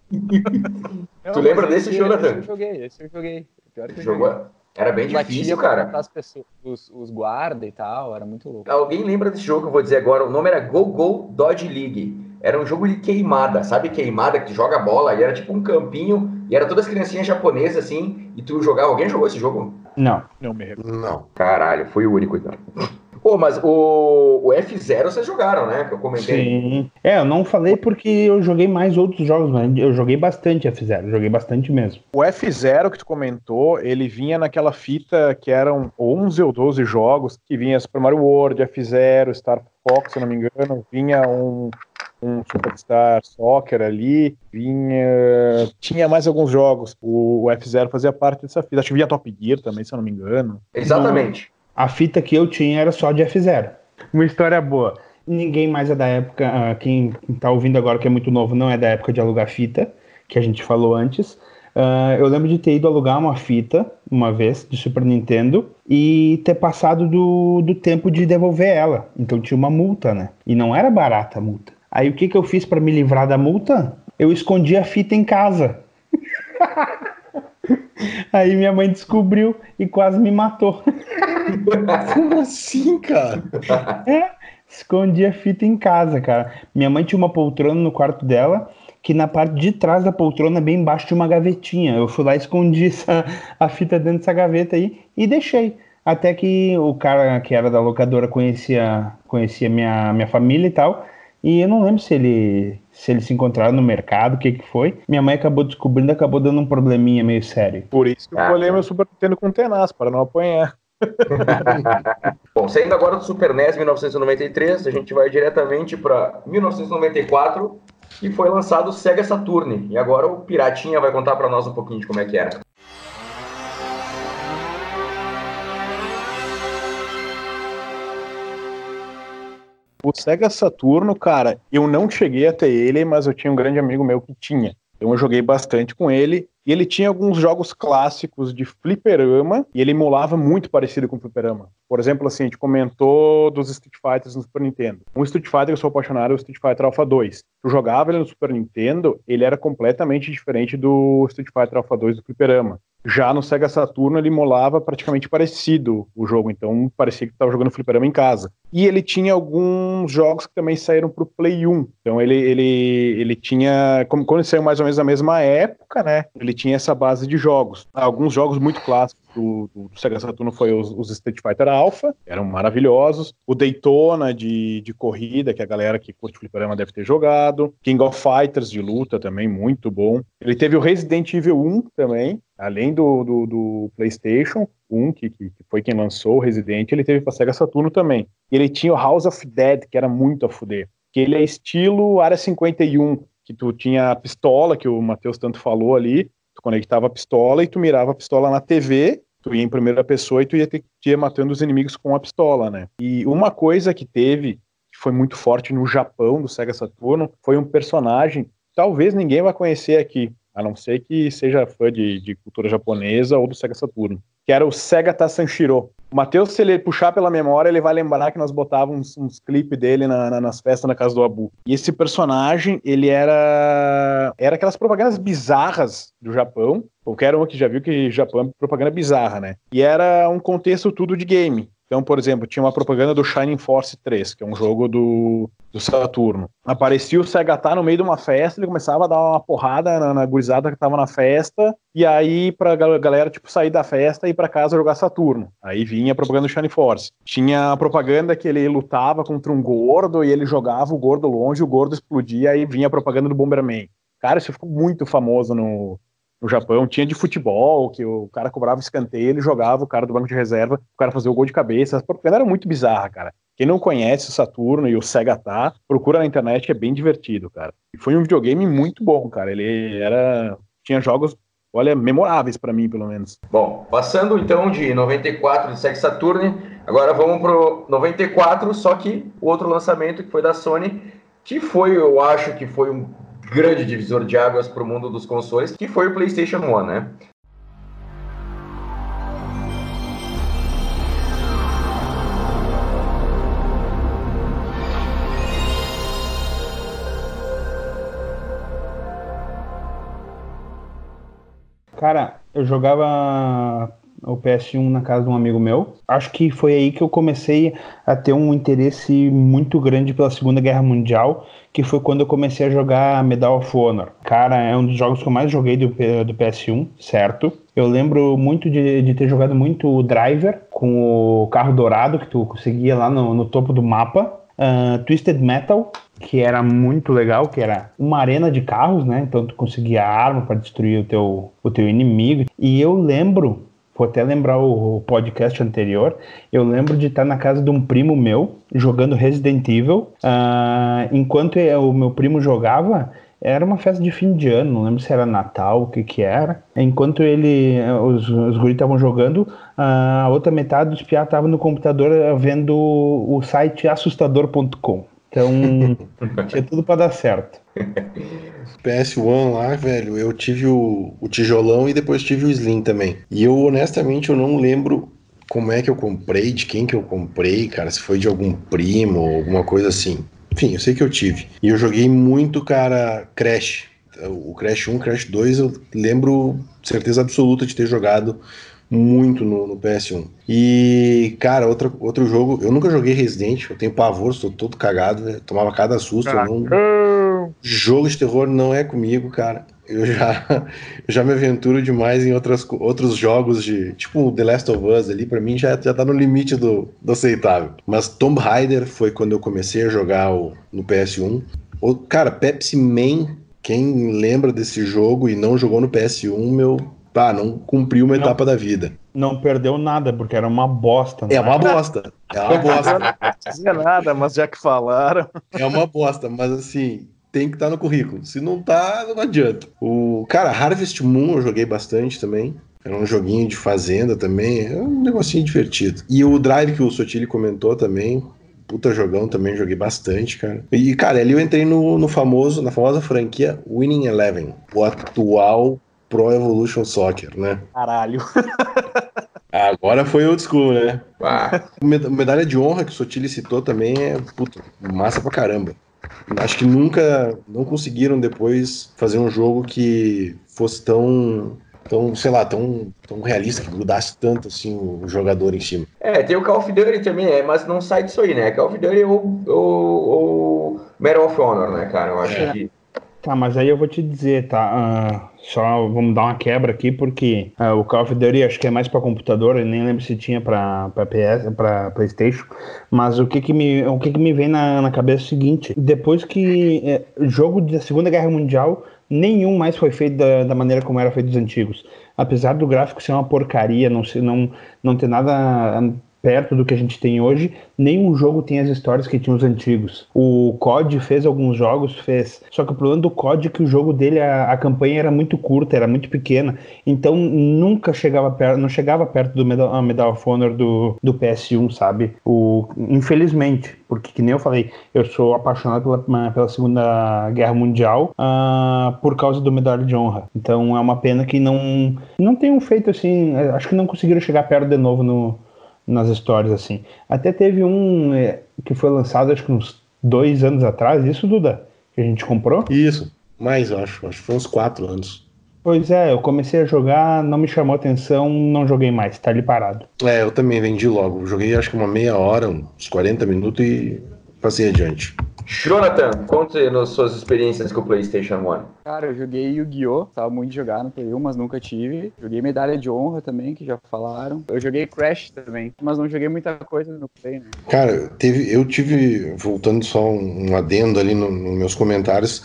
S1: tu lembra desse, Jonathan?
S4: Esse eu joguei, esse eu joguei. Pior que eu
S1: Jogou?
S4: joguei.
S1: Era bem
S4: Batia
S1: difícil, cara.
S4: as pessoas, os, os guarda e tal, era muito louco.
S1: Alguém lembra desse jogo que eu vou dizer agora? O nome era Go Go Dodge League. Era um jogo de queimada, sabe queimada que joga bola e era tipo um campinho e era todas as criancinhas japonesas assim e tu jogava. Alguém jogou esse jogo?
S2: Não.
S5: Não me recordo.
S3: Não.
S1: Caralho, foi o único então. Pô, mas o, o F0 vocês jogaram, né? Que eu comentei.
S2: Sim. É, eu não falei porque eu joguei mais outros jogos, mas eu joguei bastante F0, joguei bastante mesmo.
S5: O F0 que tu comentou, ele vinha naquela fita que eram 11 ou 12 jogos, que vinha Super Mario World, F0, Star Fox, se não me engano, vinha um, um Superstar Soccer ali, vinha... Tinha mais alguns jogos. O, o F0 fazia parte dessa fita. Acho que vinha Top Gear também, se eu não me engano.
S1: Exatamente.
S2: A fita que eu tinha era só de F0. Uma história boa. Ninguém mais é da época, ah, quem tá ouvindo agora que é muito novo, não é da época de alugar fita, que a gente falou antes. Ah, eu lembro de ter ido alugar uma fita uma vez de Super Nintendo e ter passado do, do tempo de devolver ela. Então tinha uma multa, né? E não era barata a multa. Aí o que, que eu fiz para me livrar da multa? Eu escondi a fita em casa. Aí minha mãe descobriu e quase me matou.
S3: Como assim, cara?
S2: É, escondi a fita em casa, cara. Minha mãe tinha uma poltrona no quarto dela, que na parte de trás da poltrona, bem embaixo, tinha uma gavetinha. Eu fui lá e escondi essa, a fita dentro dessa gaveta aí e deixei. Até que o cara que era da locadora conhecia, conhecia minha, minha família e tal. E eu não lembro se ele se eles se encontraram no mercado, o que que foi. Minha mãe acabou descobrindo, acabou dando um probleminha meio sério.
S5: Por isso que eu
S1: Ah,
S5: colhei
S1: tá.
S5: meu Super Nintendo com tenaz, para não apanhar.
S1: Bom, saindo agora do Super NES 1993, a gente vai diretamente para 1994, que foi lançado o Sega Saturn. E agora o Piratinha vai contar para nós um pouquinho de como é que era.
S5: O Sega Saturno, cara, eu não cheguei até ele, mas eu tinha um grande amigo meu que tinha. Então eu joguei bastante com ele. E ele tinha alguns jogos clássicos de fliperama e ele emulava muito parecido com fliperama. Por exemplo, assim, a gente comentou dos Street Fighters no Super Nintendo. Um Street Fighter que eu sou apaixonado é o Street Fighter Alpha 2. Tu jogava ele no Super Nintendo, ele era completamente diferente do Street Fighter Alpha 2 do fliperama. Já no Sega Saturno ele emulava praticamente parecido o jogo, então parecia que estava jogando fliperama em casa. E ele tinha alguns jogos que também saíram pro Play 1. Então ele, ele, ele tinha, como quando ele saiu mais ou menos na mesma época, né? Ele tinha essa base de jogos. Alguns jogos muito clássicos do, do, do Sega Saturno foi os, os Street Fighter Alpha, eram maravilhosos. O Daytona de, de corrida, que a galera que curte fliperama deve ter jogado. King of Fighters de luta também, muito bom. Ele teve o Resident Evil 1 também, além do, do, do PlayStation 1, que, que foi quem lançou o Resident, ele teve para Sega Saturno também. E ele tinha o House of Dead, que era muito a fuder. Que ele é estilo Área 51, que tu tinha a pistola, que o Matheus tanto falou ali, tu conectava a pistola e tu mirava a pistola na TV, tu ia em primeira pessoa e tu ia, ter, tu ia matando os inimigos com a pistola, né? E uma coisa que teve, que foi muito forte no Japão, do Sega Saturno, foi um personagem, que talvez ninguém vai conhecer aqui, a não ser que seja fã de, de cultura japonesa ou do Sega Saturno, que era o Sega Sanshiro. O Matheus, se ele puxar pela memória, ele vai lembrar que nós botávamos uns, uns clipes dele na, na, nas festas na casa do Abu. E esse personagem, ele era era aquelas propagandas bizarras do Japão. Qualquer um que já viu que Japão é propaganda bizarra, né? E era um contexto tudo de game. Então, por exemplo, tinha uma propaganda do Shining Force 3, que é um jogo do, do Saturno. Aparecia o Segatá no meio de uma festa, ele começava a dar uma porrada na, na gurizada que tava na festa, e aí pra gal- galera, tipo, sair da festa e ir pra casa jogar Saturno. Aí vinha a propaganda do Shining Force. Tinha a propaganda que ele lutava contra um gordo, e ele jogava o gordo longe, o gordo explodia, aí vinha a propaganda do Bomberman. Cara, isso ficou muito famoso no, no Japão. Tinha de futebol, que o cara cobrava escanteio, ele jogava o cara do banco de reserva, o cara fazia o gol de cabeça. As propagandas eram muito bizarra, cara. Quem não conhece o Saturno e o Sega tá, procura na internet, é bem divertido, cara. E foi um videogame muito bom, cara. Ele era. Tinha jogos, olha, memoráveis pra mim, pelo menos.
S1: Bom, passando então de 94 de Sega Saturn, agora vamos pro 94, só que o outro lançamento que foi da Sony, que foi, eu acho que foi um grande divisor de águas para o mundo dos consoles, que foi o PlayStation 1, né?
S2: Cara, eu jogava o PS1 na casa de um amigo meu. Acho que foi aí que eu comecei a ter um interesse muito grande pela Segunda Guerra Mundial, que foi quando eu comecei a jogar Medal of Honor. Cara, é um dos jogos que eu mais joguei do, do PS1, certo? Eu lembro muito de, de ter jogado muito o Driver com o carro dourado que tu conseguia lá no, no topo do mapa. Uh, Twisted Metal, que era muito legal, que era uma arena de carros, né? Então tu conseguia arma para destruir o teu, o teu inimigo. E eu lembro, vou até lembrar o, podcast anterior, eu lembro de estar na casa de um primo meu jogando Resident Evil. Uh, enquanto o meu primo jogava, era uma festa de fim de ano, não lembro se era Natal, o que que era. Enquanto ele, os, os guris estavam jogando, a outra metade dos piá estavam no computador vendo o site assustador.com. Então, tinha tudo para dar certo.
S3: PS1 lá, velho, eu tive o, o tijolão e depois tive o Slim também. E eu, honestamente, eu não lembro como é que eu comprei, de quem que eu comprei, cara, se foi de algum primo ou alguma coisa assim. Enfim, eu sei que eu tive. E eu joguei muito, cara, Crash. O Crash 1, Crash 2, eu lembro certeza absoluta de ter jogado muito no, no, PS1. E, cara, outro, outro jogo, eu nunca joguei Resident, eu tenho pavor, estou todo cagado, né? tomava cada susto. Não... Jogo de terror não é comigo, cara. Eu já, já me aventuro demais em outras, outros jogos de. Tipo The Last of Us ali, pra mim já, já tá no limite do, do aceitável. Mas Tomb Raider foi quando eu comecei a jogar o, no PS1. O, cara, Pepsi Man, quem lembra desse jogo e não jogou no PS1, meu, Tá, não cumpriu uma não, etapa da vida.
S2: Não perdeu nada, porque era uma bosta.
S3: É uma bosta. É uma bosta.
S5: não dizia nada, mas já que falaram.
S3: É uma bosta, mas assim, tem que estar tá no currículo. Se não tá, não adianta. O cara, Harvest Moon eu joguei bastante também. Era um joguinho de fazenda também. É um negocinho divertido. E o Drive que o Sotile comentou também. Puta jogão também, joguei bastante, cara. E, cara, ali eu entrei no, no famoso, na famosa franquia Winning Eleven. O atual Pro Evolution Soccer, né?
S5: Caralho.
S3: Agora foi old school, né? Ah. Medalha de honra que o Sotile citou também é puta, massa pra caramba. Acho que nunca não conseguiram depois fazer um jogo que fosse tão tão, sei lá, tão, tão realista, que grudasse tanto assim o jogador em cima.
S1: É, tem o Call of Duty também, é, mas não sai disso aí, né? Call of Duty ou o Medal of Honor, né, cara? Eu acho é. que.
S2: Tá, mas aí eu vou te dizer, tá? Uh só vamos dar uma quebra aqui, porque uh, o Call of Duty acho que é mais para computador, eu nem lembro se tinha para PS, para PlayStation, mas o que que me, o que que me vem na, na cabeça é o seguinte: depois que é, jogo da Segunda Guerra Mundial, nenhum mais foi feito da, da maneira como era feito os antigos. Apesar do gráfico ser uma porcaria, não, ser, não, não ter nada perto do que a gente tem hoje, nenhum jogo tem as histórias que tinha os antigos. O COD fez alguns jogos, fez. Só que o problema do COD é que o jogo dele, a, a campanha era muito curta, era muito pequena. Então nunca chegava perto, não chegava perto do Medal, Medal of Honor do, do PS1, sabe? O, infelizmente, porque que nem eu falei, eu sou apaixonado pela, pela Segunda Guerra Mundial uh, por causa do Medalha de Honra. Então é uma pena que não, não tenham feito assim, acho que não conseguiram chegar perto de novo no, nas histórias, assim. Até teve um é, que foi lançado, acho que uns dois anos atrás, isso, Duda? Que a gente comprou?
S3: Isso, mais, acho. Acho que foi uns quatro anos.
S2: Pois é, eu comecei a jogar, não me chamou atenção, não joguei mais, tá ali parado.
S3: É, eu também vendi logo. Joguei acho que uma meia hora, uns 40 minutos e passei adiante.
S1: Jonathan, conte nas suas experiências com o PlayStation 1.
S4: Cara, eu joguei Yu-Gi-Oh! Tava muito de jogar no Play 1, mas nunca tive. Joguei Medalha de Honra também, que já falaram. Eu joguei Crash também, mas não joguei muita coisa no Play, né?
S3: Cara, teve, eu tive, voltando só um, adendo ali nos no meus comentários,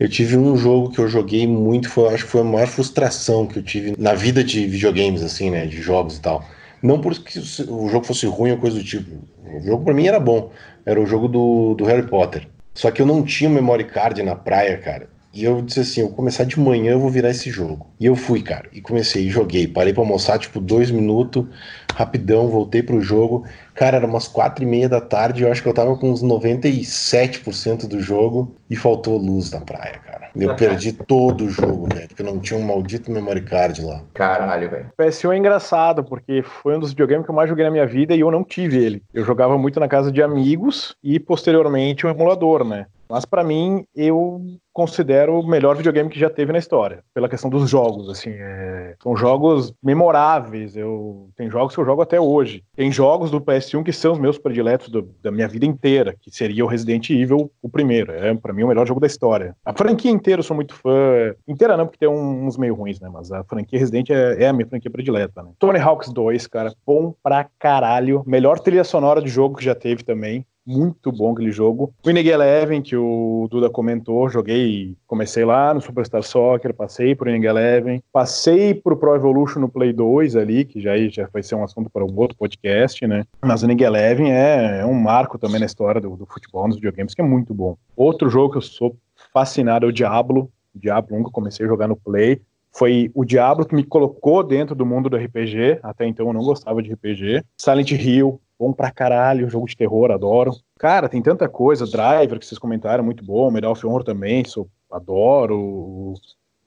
S3: eu tive um jogo que eu joguei muito, foi, acho que foi a maior frustração que eu tive na vida de videogames, assim, né? De jogos e tal. Não porque o jogo fosse ruim ou coisa do tipo. O jogo para mim era bom. Era o jogo do, do Harry Potter. Só que eu não tinha memory card na praia, cara. E eu disse assim, eu vou começar de manhã, eu vou virar esse jogo. E eu fui, cara. E comecei, joguei. Parei pra almoçar, tipo, dois minutos, rapidão, voltei pro jogo. Cara, era umas quatro e meia da tarde, eu acho que eu tava com uns 97% do jogo e faltou luz na praia, cara. Eu perdi todo o jogo, velho, porque não tinha um maldito memory card lá.
S1: Caralho, velho.
S5: PS1 é engraçado, porque foi um dos videogames que eu mais joguei na minha vida e eu não tive ele. Eu jogava muito na casa de amigos e posteriormente um emulador, né? Mas para mim, eu considero o melhor videogame que já teve na história, pela questão dos jogos, assim, é... são jogos memoráveis, eu tem jogos que eu jogo até hoje, tem jogos do PS1 que são os meus prediletos do, da minha vida inteira, que seria o Resident Evil, o primeiro, é para mim o melhor jogo da história. A franquia inteira eu sou muito fã, inteira não, porque tem uns meio ruins, né, mas a franquia Resident é, é a minha franquia predileta, né. Tony Hawks 2, cara, bom pra caralho, melhor trilha sonora de jogo que já teve também, muito bom aquele jogo. Winning Eleven, que o Duda comentou, joguei, comecei lá no Superstar Soccer, passei por Winning Eleven, passei pro Pro Evolution no Play 2 ali, que já, já vai ser um assunto para um outro podcast, né? Mas Winning Eleven é, é, um marco também na história do, do futebol nos videogames, que é muito bom. Outro jogo que eu sou fascinado é o Diablo. Diablo 1 que eu comecei a jogar no Play. Foi o Diablo que me colocou dentro do mundo do RPG. Até então eu não gostava de RPG. Silent Hill, bom pra caralho, jogo de terror, adoro. Cara, tem tanta coisa, Driver, que vocês comentaram, muito bom, Medal of Honor também, sou, adoro, o,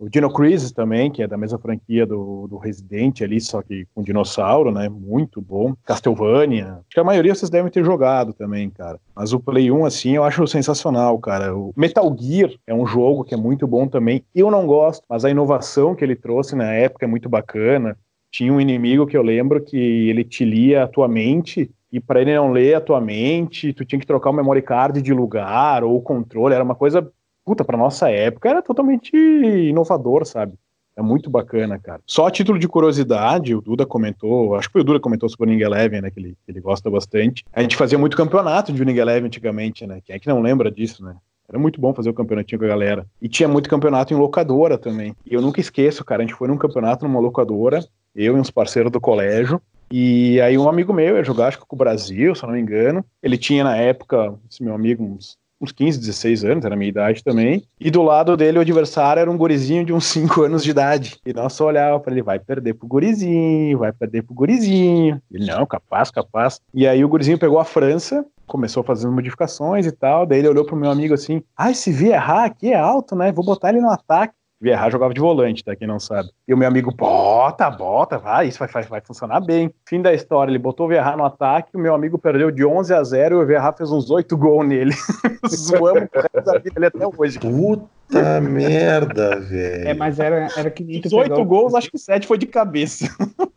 S5: Dino Crisis também, que é da mesma franquia do, do Resident ali, só que com dinossauro, né, muito bom. Castlevania, acho que a maioria vocês devem ter jogado também, cara. Mas o Play 1, assim, eu acho sensacional, cara. O Metal Gear é um jogo que é muito bom também, eu não gosto, mas a inovação que ele trouxe na época é muito bacana. Tinha um inimigo que eu lembro que ele te lia a tua mente e para ele não ler a tua mente, tu tinha que trocar o memory card de lugar ou o controle, era uma coisa, puta, para nossa época era totalmente inovador, sabe? É muito bacana, cara. Só a título de curiosidade, o Duda comentou, acho que o Duda comentou sobre o Winning Eleven, né, que ele, que ele gosta bastante. A gente fazia muito campeonato de Winning Eleven antigamente, né? Quem é que não lembra disso, né? Era muito bom fazer o campeonatinho com a galera. E tinha muito campeonato em locadora também. E eu nunca esqueço, cara, a gente foi num campeonato numa locadora, eu e uns parceiros do colégio, e aí um amigo meu ia jogar, acho que com o Brasil, se eu não me engano. Ele tinha na época, esse meu amigo, uns, uns 15, 16 anos, era a minha idade também. E do lado dele o adversário era um gurizinho de uns 5 anos de idade. E nós só olhava para ele, vai perder pro gurizinho, vai perder pro gurizinho. Ele, não, capaz, capaz. E aí o gurizinho pegou a França, começou fazendo modificações e tal. Daí ele olhou pro meu amigo assim: ah, esse Vi errar aqui é alto, né? Vou botar ele no ataque. Vieira jogava de volante, tá? Quem não sabe. E o meu amigo, bota, bota, vai, isso vai, vai, vai funcionar bem. Fim da história, ele botou o Vieira no ataque, o meu amigo perdeu de 11 a 0 e o Vieira fez uns 8 gols nele. Zoamos o vida dele até hoje.
S3: Puta merda, velho.
S2: É, mas era, era que nem
S5: 18 gols, acho que 7 foi de cabeça.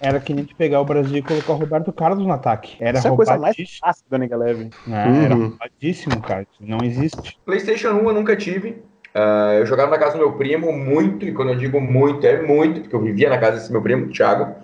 S2: Era que nem de pegar o Brasil e colocar o Roberto Carlos no ataque. Era
S5: Essa é a coisa mais fácil da Nega Leve.
S2: É, uhum. Era roubadíssimo, cara. Não existe.
S1: PlayStation 1 eu nunca tive. Uh, eu jogava na casa do meu primo muito, e quando eu digo muito, é muito, porque eu vivia na casa desse meu primo, Thiago.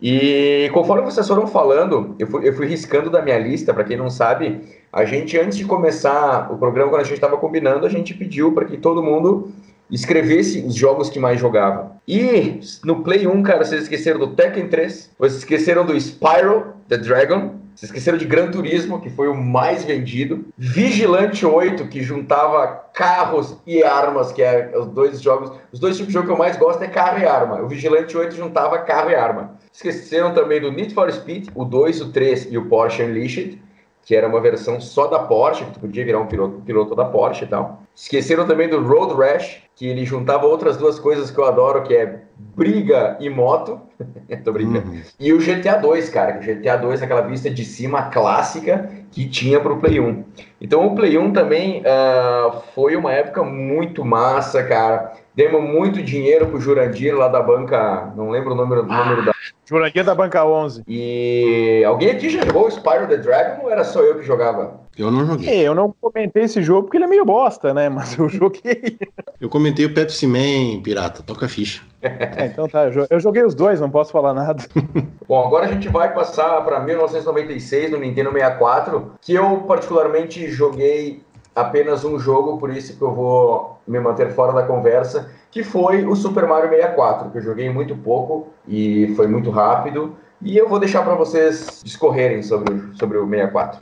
S1: E conforme vocês foram falando, eu fui, eu fui riscando da minha lista, para quem não sabe, a gente, antes de começar o programa, quando a gente estava combinando, a gente pediu para que todo mundo escrevesse os jogos que mais jogava. E no Play 1, cara, vocês esqueceram do Tekken 3, vocês esqueceram do Spyro the Dragon, vocês esqueceram de Gran Turismo, que foi o mais vendido. Vigilante 8, que juntava carros e armas, que é os dois jogos. Os dois tipos de jogo que eu mais gosto é carro e arma. O Vigilante 8 juntava carro e arma. Esqueceram também do Need for Speed, o 2, o 3 e o Porsche Unleashed, que era uma versão só da Porsche, que tu podia virar um piloto, piloto da Porsche e tal. Esqueceram também do Road Rash, que ele juntava outras duas coisas que eu adoro, que é briga e moto. Tô brincando. Uhum. E o GTA 2, cara. O GTA 2, aquela vista de cima clássica que tinha pro Play 1. Então o Play 1 também uh, foi uma época muito massa, cara. Demos muito dinheiro pro Jurandir lá da banca, não lembro o número, ah, número da.
S5: Jurandir da banca 11.
S1: E alguém aqui já jogou Spyro the Dragon ou era só eu que jogava?
S3: Eu não joguei.
S5: É, eu não comentei esse jogo porque ele é meio bosta, né? Mas eu joguei.
S3: eu comentei o Pepsi Man, pirata, toca ficha.
S5: É, então tá, eu joguei os dois, não posso falar nada.
S1: Bom, agora a gente vai passar para 1996 no Nintendo 64, que eu particularmente joguei apenas um jogo, por isso que eu vou me manter fora da conversa, que foi o Super Mario 64, que eu joguei muito pouco e foi muito rápido. E eu vou deixar para vocês discorrerem sobre, sobre o 64.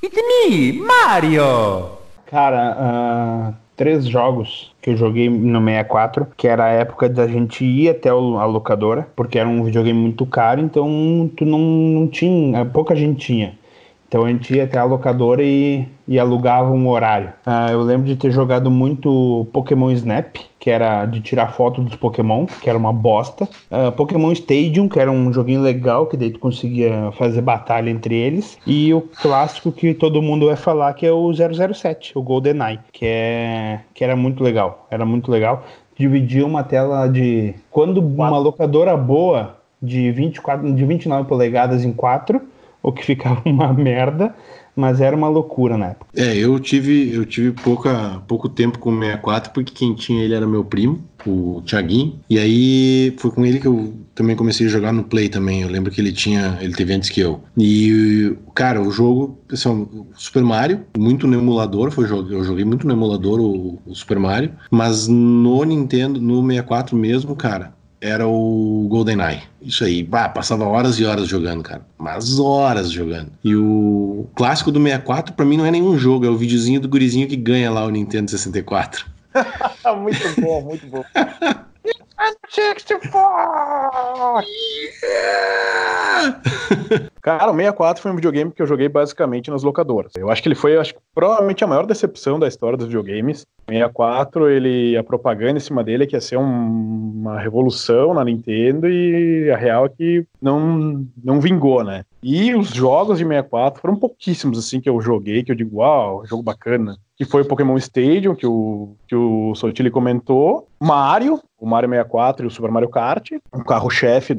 S2: It's me, Mario! Cara, uh, três jogos que eu joguei no 64, que era a época da gente ir até a locadora, porque era um videogame muito caro, então tu não, não tinha, pouca gente tinha. Então a gente ia até a locadora e, e alugava um horário. Uh, eu lembro de ter jogado muito Pokémon Snap, que era de tirar foto dos Pokémon, que era uma bosta. Uh, Pokémon Stadium, que era um joguinho legal, que daí tu conseguia fazer batalha entre eles. E o clássico que todo mundo vai falar, que é o 007, o GoldenEye, que, é, que era muito legal. Era muito legal. Dividia uma tela de... Quando uma locadora boa, de, 24, de 29 polegadas em 4 o que ficava uma merda, mas era uma loucura na época.
S3: É, eu tive, eu tive pouca, pouco tempo com o 64, porque quem tinha ele era meu primo, o Thiaguinho. E aí foi com ele que eu também comecei a jogar no Play também. Eu lembro que ele tinha, ele teve antes que eu. E, cara, o jogo, assim, Super Mario, muito no emulador, foi, eu joguei muito no emulador o, o Super Mario, mas no Nintendo, no 64 mesmo, cara, era o GoldenEye. Isso aí, bah, passava horas e horas jogando, cara. Mas horas jogando. E o clássico do 64, pra mim, não é nenhum jogo, é o videozinho do gurizinho que ganha lá o Nintendo 64.
S5: muito bom, muito bom. 64! Yeah! Cara, o 64 foi um videogame que eu joguei basicamente nas locadoras. Eu acho que ele foi, acho que provavelmente a maior decepção da história dos videogames. O 64, ele, a propaganda em cima dele é que ia ser um, uma revolução na Nintendo e a real é que não, não vingou, né? E os jogos de 64 foram pouquíssimos, assim, que eu joguei, que eu digo, uau, jogo bacana. Que foi o Pokémon Stadium, que o, que o Sotile comentou. Mario, o Mario 64 e o Super Mario Kart, um carro-chefe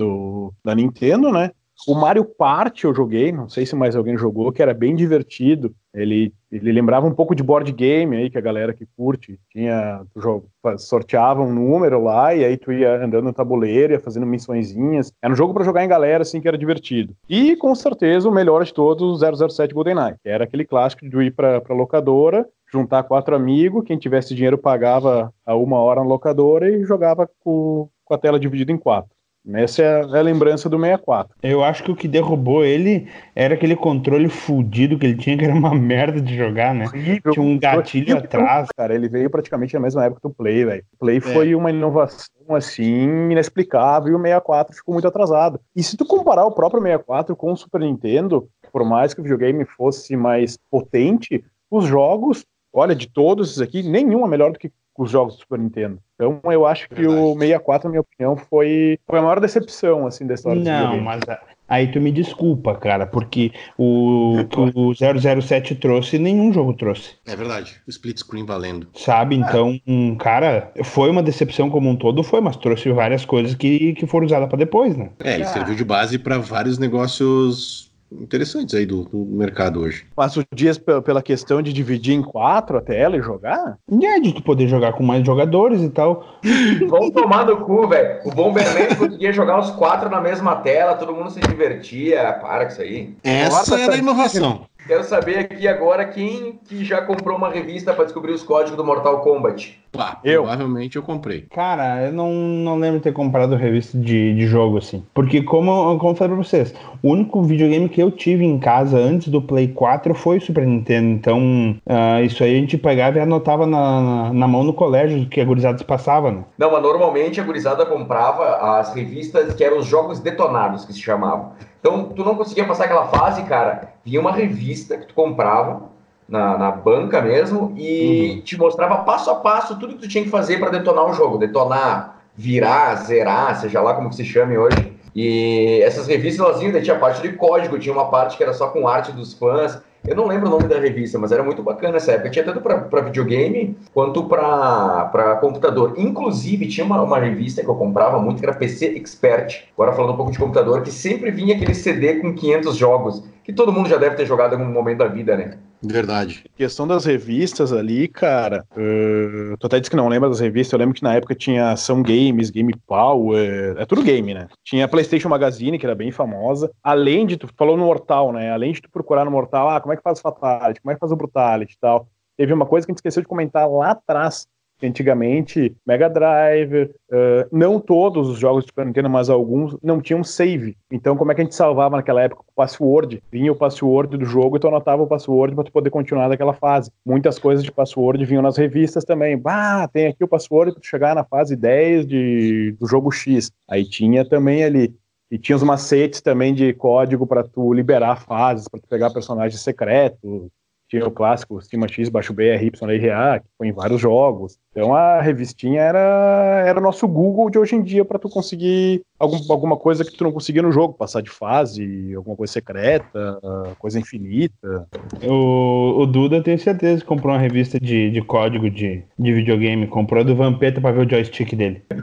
S5: da Nintendo, né? O Mario Party eu joguei, não sei se mais alguém jogou, que era bem divertido. Ele, ele lembrava um pouco de board game aí, que a galera que curte tinha, tu sorteava um número lá e aí tu ia andando no tabuleiro, ia fazendo missõezinhas. Era um jogo para jogar em galera, assim, que era divertido. E com certeza o melhor de todos, 007 GoldenEye, que era aquele clássico de ir pra locadora, juntar quatro amigos, quem tivesse dinheiro pagava a uma hora na locadora e jogava com, com a tela dividida em quatro. Essa é a, lembrança do 64.
S2: Eu acho que o que derrubou ele era aquele controle fudido que ele tinha, que era uma merda de jogar, né? Horrível. Tinha um gatilho atrás.
S5: Cara, ele veio praticamente na mesma época do Play, velho. O Play é. foi uma inovação, assim, inexplicável e o 64 ficou muito atrasado. E se tu comparar o próprio 64 com o Super Nintendo, por mais que o videogame fosse mais potente, os jogos, olha, de todos esses aqui, nenhum é melhor do que os jogos do Super Nintendo. Então eu acho que Verdade. o 64, na minha opinião, foi, foi a maior decepção assim da história
S2: Não, do mas aí tu me desculpa, cara, porque o o 007 trouxe, nenhum jogo trouxe.
S3: É verdade, o split screen valendo.
S2: Sabe, então, um, cara, foi uma decepção como um todo, foi, mas trouxe várias coisas que, que foram usadas para depois, né?
S3: É, ele serviu de base para vários negócios interessantes aí do, do, mercado hoje.
S5: Mas o Dias, pela questão de dividir em quatro a tela e jogar?
S2: É, de tu poder jogar com mais jogadores e tal.
S1: Vamos tomar no cu, velho. O Bomberman conseguia jogar os quatro na mesma tela, todo mundo se divertia. Para com isso aí.
S3: Essa Nossa, era a inovação.
S1: Quero saber aqui agora quem que já comprou uma revista para descobrir os códigos do Mortal Kombat.
S3: Pá, eu. Provavelmente eu comprei.
S2: Cara, eu não, não lembro de ter comprado revista de, de jogo assim. Porque, como, como eu falei pra vocês, o único videogame que eu tive em casa antes do Play 4 foi o Super Nintendo. Então, uh, isso aí a gente pegava e anotava na, na, na mão no colégio que a gurizada passava, né?
S1: Não, mas normalmente a gurizada comprava as revistas que eram os jogos detonados, que se chamavam. Então, tu não conseguia passar aquela fase, cara. Vinha uma revista que tu comprava na, na banca mesmo e uhum. te mostrava passo a passo tudo que tu tinha que fazer para detonar o jogo. Detonar, virar, zerar, seja lá como que se chame hoje. E essas revistas, elas iam, tinha parte de código, tinha uma parte que era só com arte dos fãs. Eu não lembro o nome da revista, mas era muito bacana essa época. Tinha tanto para videogame quanto para computador. Inclusive, tinha uma, uma revista que eu comprava muito, que era PC Expert. Agora falando um pouco de computador, que sempre vinha aquele CD com 500 jogos, que todo mundo já deve ter jogado em algum momento da vida, né?
S3: Verdade.
S5: A questão das revistas ali, cara. Uh, tu até disse que não lembra das revistas. Eu lembro que na época tinha Ação Games, Game Power. É tudo game, né? Tinha a PlayStation Magazine, que era bem famosa. Além de. Tu falou no Mortal, né? Além de tu procurar no Mortal, ah, como é que faz o Fatality? Como é que faz o Brutality e tal. Teve uma coisa que a gente esqueceu de comentar lá atrás, Antigamente, Mega Drive, uh, não todos os jogos de Super Nintendo, mas alguns não tinham save. Então, como é que a gente salvava naquela época? O password. Vinha o password do jogo e tu anotava o password para tu poder continuar daquela fase. Muitas coisas de password vinham nas revistas também. Bah, tem aqui o password para chegar na fase 10 de, do jogo X. Aí tinha também ali E tinha os macetes também de código para tu liberar fases, para tu pegar personagens secretos, tinha o clássico Cima X, baixo B, RY, RA, que foi em vários jogos. Então a revistinha era, era o nosso Google de hoje em dia para tu conseguir algum, alguma coisa que tu não conseguia no jogo, passar de fase, alguma coisa secreta, coisa infinita.
S2: O, o Duda tem certeza que comprou uma revista de, de código de, de videogame, comprou do Vampeta para ver o joystick dele.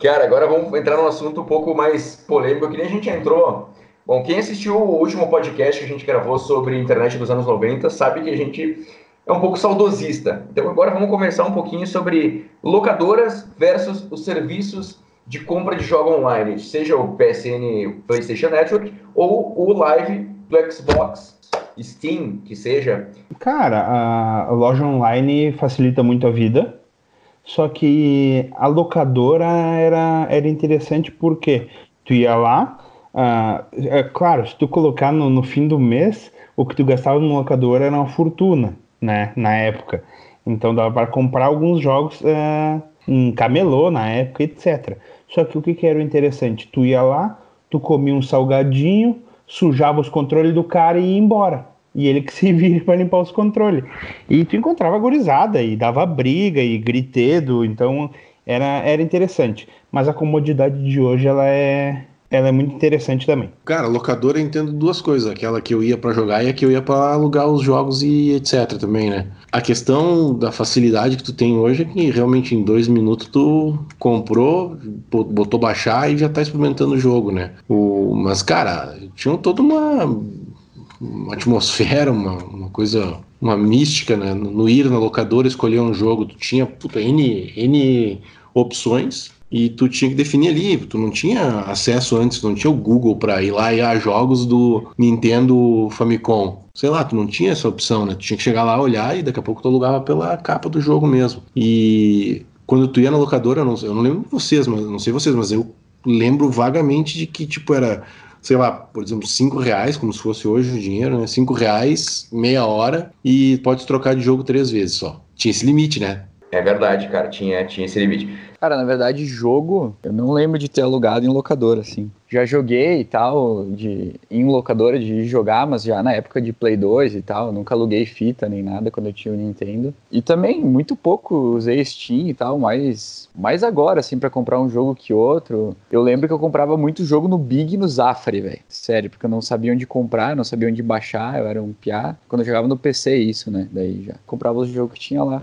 S1: Cara, agora vamos entrar num assunto um pouco mais polêmico, que nem a gente entrou Bom, quem assistiu o último podcast que a gente gravou sobre internet dos anos 90 sabe que a gente é um pouco saudosista. Então agora vamos conversar um pouquinho sobre locadoras versus os serviços de compra de jogo online, seja o PSN PlayStation Network ou o Live do Xbox, Steam, que seja.
S2: Cara, a loja online facilita muito a vida. Só que a locadora era, era interessante porque tu ia lá, ah, é claro, se tu colocar no, no, fim do mês, o que tu gastava no locador era uma fortuna, né? Na época. Então dava para comprar alguns jogos uh, em camelô na época, etc. Só que o que, que era interessante? Tu ia lá, tu comia um salgadinho, sujava os controles do cara e ia embora. E ele que se vira para limpar os controles. E tu encontrava gorizada e dava briga e gritedo, então era, era interessante. Mas a comodidade de hoje ela é, ela é muito interessante também.
S3: Cara, locadora eu entendo duas coisas, aquela que eu ia para jogar e a que eu ia para alugar os jogos e etc também, né? A questão da facilidade que tu tem hoje é que realmente em dois minutos tu comprou, botou baixar e já tá experimentando o jogo, né? O, mas, cara, tinha toda uma, uma atmosfera, uma, uma coisa uma mística, né? No ir na locadora escolher um jogo, tu tinha puta, N, N opções e tu tinha que definir ali, tu não tinha acesso antes, não tinha o Google para ir lá e a jogos do Nintendo Famicom. Sei lá, tu não tinha essa opção, né? Tu tinha que chegar lá, olhar e daqui a pouco tu alugava pela capa do jogo mesmo. E quando tu ia na locadora, eu não, eu não lembro vocês, mas não sei vocês, mas eu lembro vagamente de que tipo era, sei lá, por exemplo, cinco reais, como se fosse hoje o dinheiro, né? Cinco reais, meia hora e pode trocar de jogo três vezes só. Tinha esse limite, né?
S1: É verdade, cara, tinha, tinha esse limite.
S4: Cara, na verdade, jogo, eu não lembro de ter alugado em locadora, assim. Já joguei e tal, de, em locadora de jogar, mas já na época de Play 2 e tal, nunca aluguei fita nem nada quando eu tinha o Nintendo. E também, muito pouco usei Steam e tal, mas mais agora, assim, para comprar um jogo que outro. Eu lembro que eu comprava muito jogo no Big e no Zafari, velho. Sério, porque eu não sabia onde comprar, não sabia onde baixar, eu era um piá. Quando eu jogava no PC, isso, né? Daí já comprava os jogos que tinha lá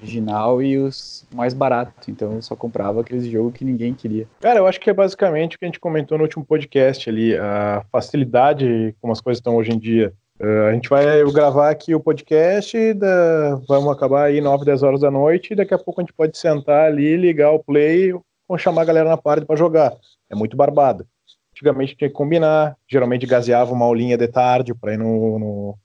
S4: original e os mais baratos. Então eu só comprava aqueles jogos que ninguém queria.
S5: Cara, eu acho que é basicamente o que a gente comentou no último podcast ali, a facilidade como as coisas estão hoje em dia. Uh, a gente vai gravar aqui o podcast, da... vamos acabar aí 9, 10 horas da noite, e daqui a pouco a gente pode sentar ali, ligar o play, ou chamar a galera na parte para jogar. É muito barbado. Antigamente tinha que combinar, geralmente gaseava uma aulinha de tarde para ir no, no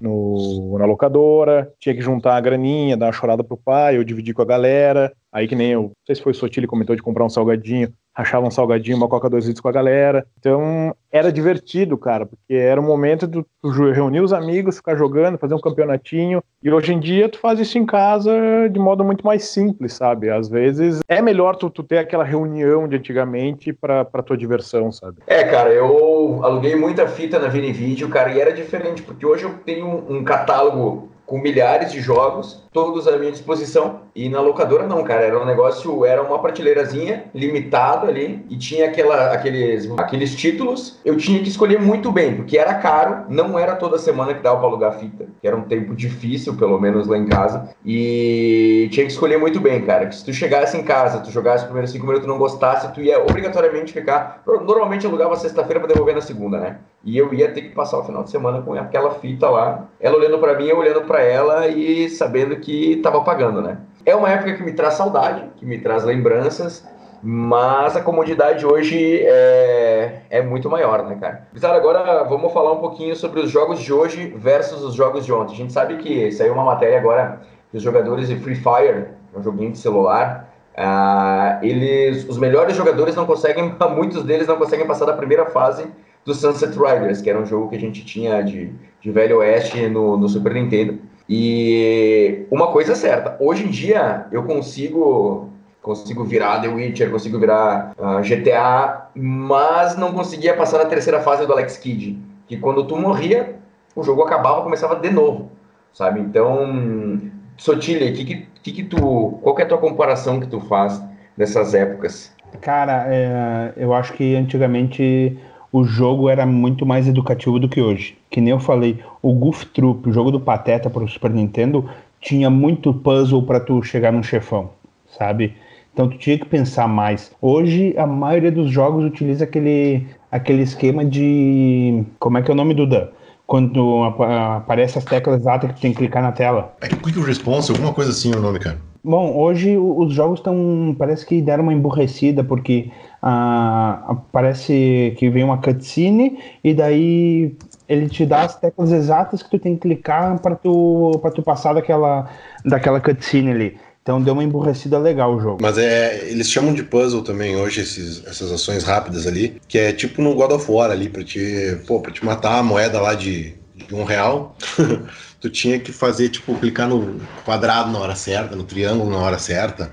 S5: no, na locadora, tinha que juntar a graninha, dar uma chorada pro pai, eu dividir com a galera. Aí que nem eu, não sei se foi o Sotile comentou de comprar um salgadinho, rachava um salgadinho, uma coca dois litros com a galera. Então era divertido, cara, porque era o momento de tu reunir os amigos, ficar jogando, fazer um campeonatinho. E hoje em dia tu faz isso em casa de modo muito mais simples, sabe? Às vezes é melhor tu, tu ter aquela reunião de antigamente pra tua diversão, sabe?
S1: É, cara, eu aluguei muita fita na Vini cara, e era diferente, porque hoje eu tenho um catálogo com milhares de jogos, todos à minha disposição. E na locadora não, cara, era um negócio, era uma prateleirazinha limitada ali e tinha aquela, aqueles, aqueles títulos. Eu tinha que escolher muito bem, porque era caro, não era toda semana que dava para alugar fita, que era um tempo difícil, pelo menos lá em casa. E tinha que escolher muito bem, cara. Que se tu chegasse em casa, tu jogasse os primeiros cinco minutos, não gostasse, tu ia obrigatoriamente ficar. Normalmente alugava sexta-feira para devolver na segunda, né? E eu ia ter que passar o final de semana com aquela fita lá, ela olhando para mim, eu olhando para ela e sabendo que estava pagando, né? É uma época que me traz saudade, que me traz lembranças, mas a comodidade hoje é, é muito maior, né, cara? Pessoal, agora vamos falar um pouquinho sobre os jogos de hoje versus os jogos de ontem. A gente sabe que saiu uma matéria agora que os jogadores de Free Fire, um joguinho de celular, uh, eles, os melhores jogadores não conseguem, muitos deles não conseguem passar da primeira fase do Sunset Riders, que era um jogo que a gente tinha de, de Velho Oeste no, no Super Nintendo. E uma coisa é certa, hoje em dia eu consigo consigo virar The Witcher, consigo virar uh, ah, GTA, mas não conseguia passar na terceira fase do Alex Kidd, que quando tu morria, o jogo acabava, começava de novo, sabe? Então, Sotile, que, que, que, tu, qual que é a tua comparação que tu faz dessas épocas?
S2: Cara, é, eu acho que antigamente o jogo era muito mais educativo do que hoje. Que nem eu falei, o Goof Troop, o jogo do Pateta para o Super Nintendo, tinha muito puzzle para tu chegar num chefão, sabe? Então tu tinha que pensar mais. Hoje a maioria dos jogos utiliza aquele, aquele esquema de. Como é que é o nome do Dan? Quando aparece as teclas exatas que tu tem que clicar na tela.
S3: É Quick Response, alguma coisa assim é o nome, cara.
S2: Bom, hoje os jogos estão. Parece que deram uma emburrecida, porque ah, parece que vem uma cutscene e daí ele te dá as teclas exatas que tu tem que clicar para tu, tu passar daquela, daquela cutscene ali. Então deu uma emburrecida legal o jogo.
S3: Mas é, eles chamam de puzzle também hoje esses, essas ações rápidas ali, que é tipo no God of War ali, pra te, pô, pra te matar a moeda lá de, de um real. tu tinha que fazer, tipo, clicar no quadrado na hora certa, no triângulo na hora certa.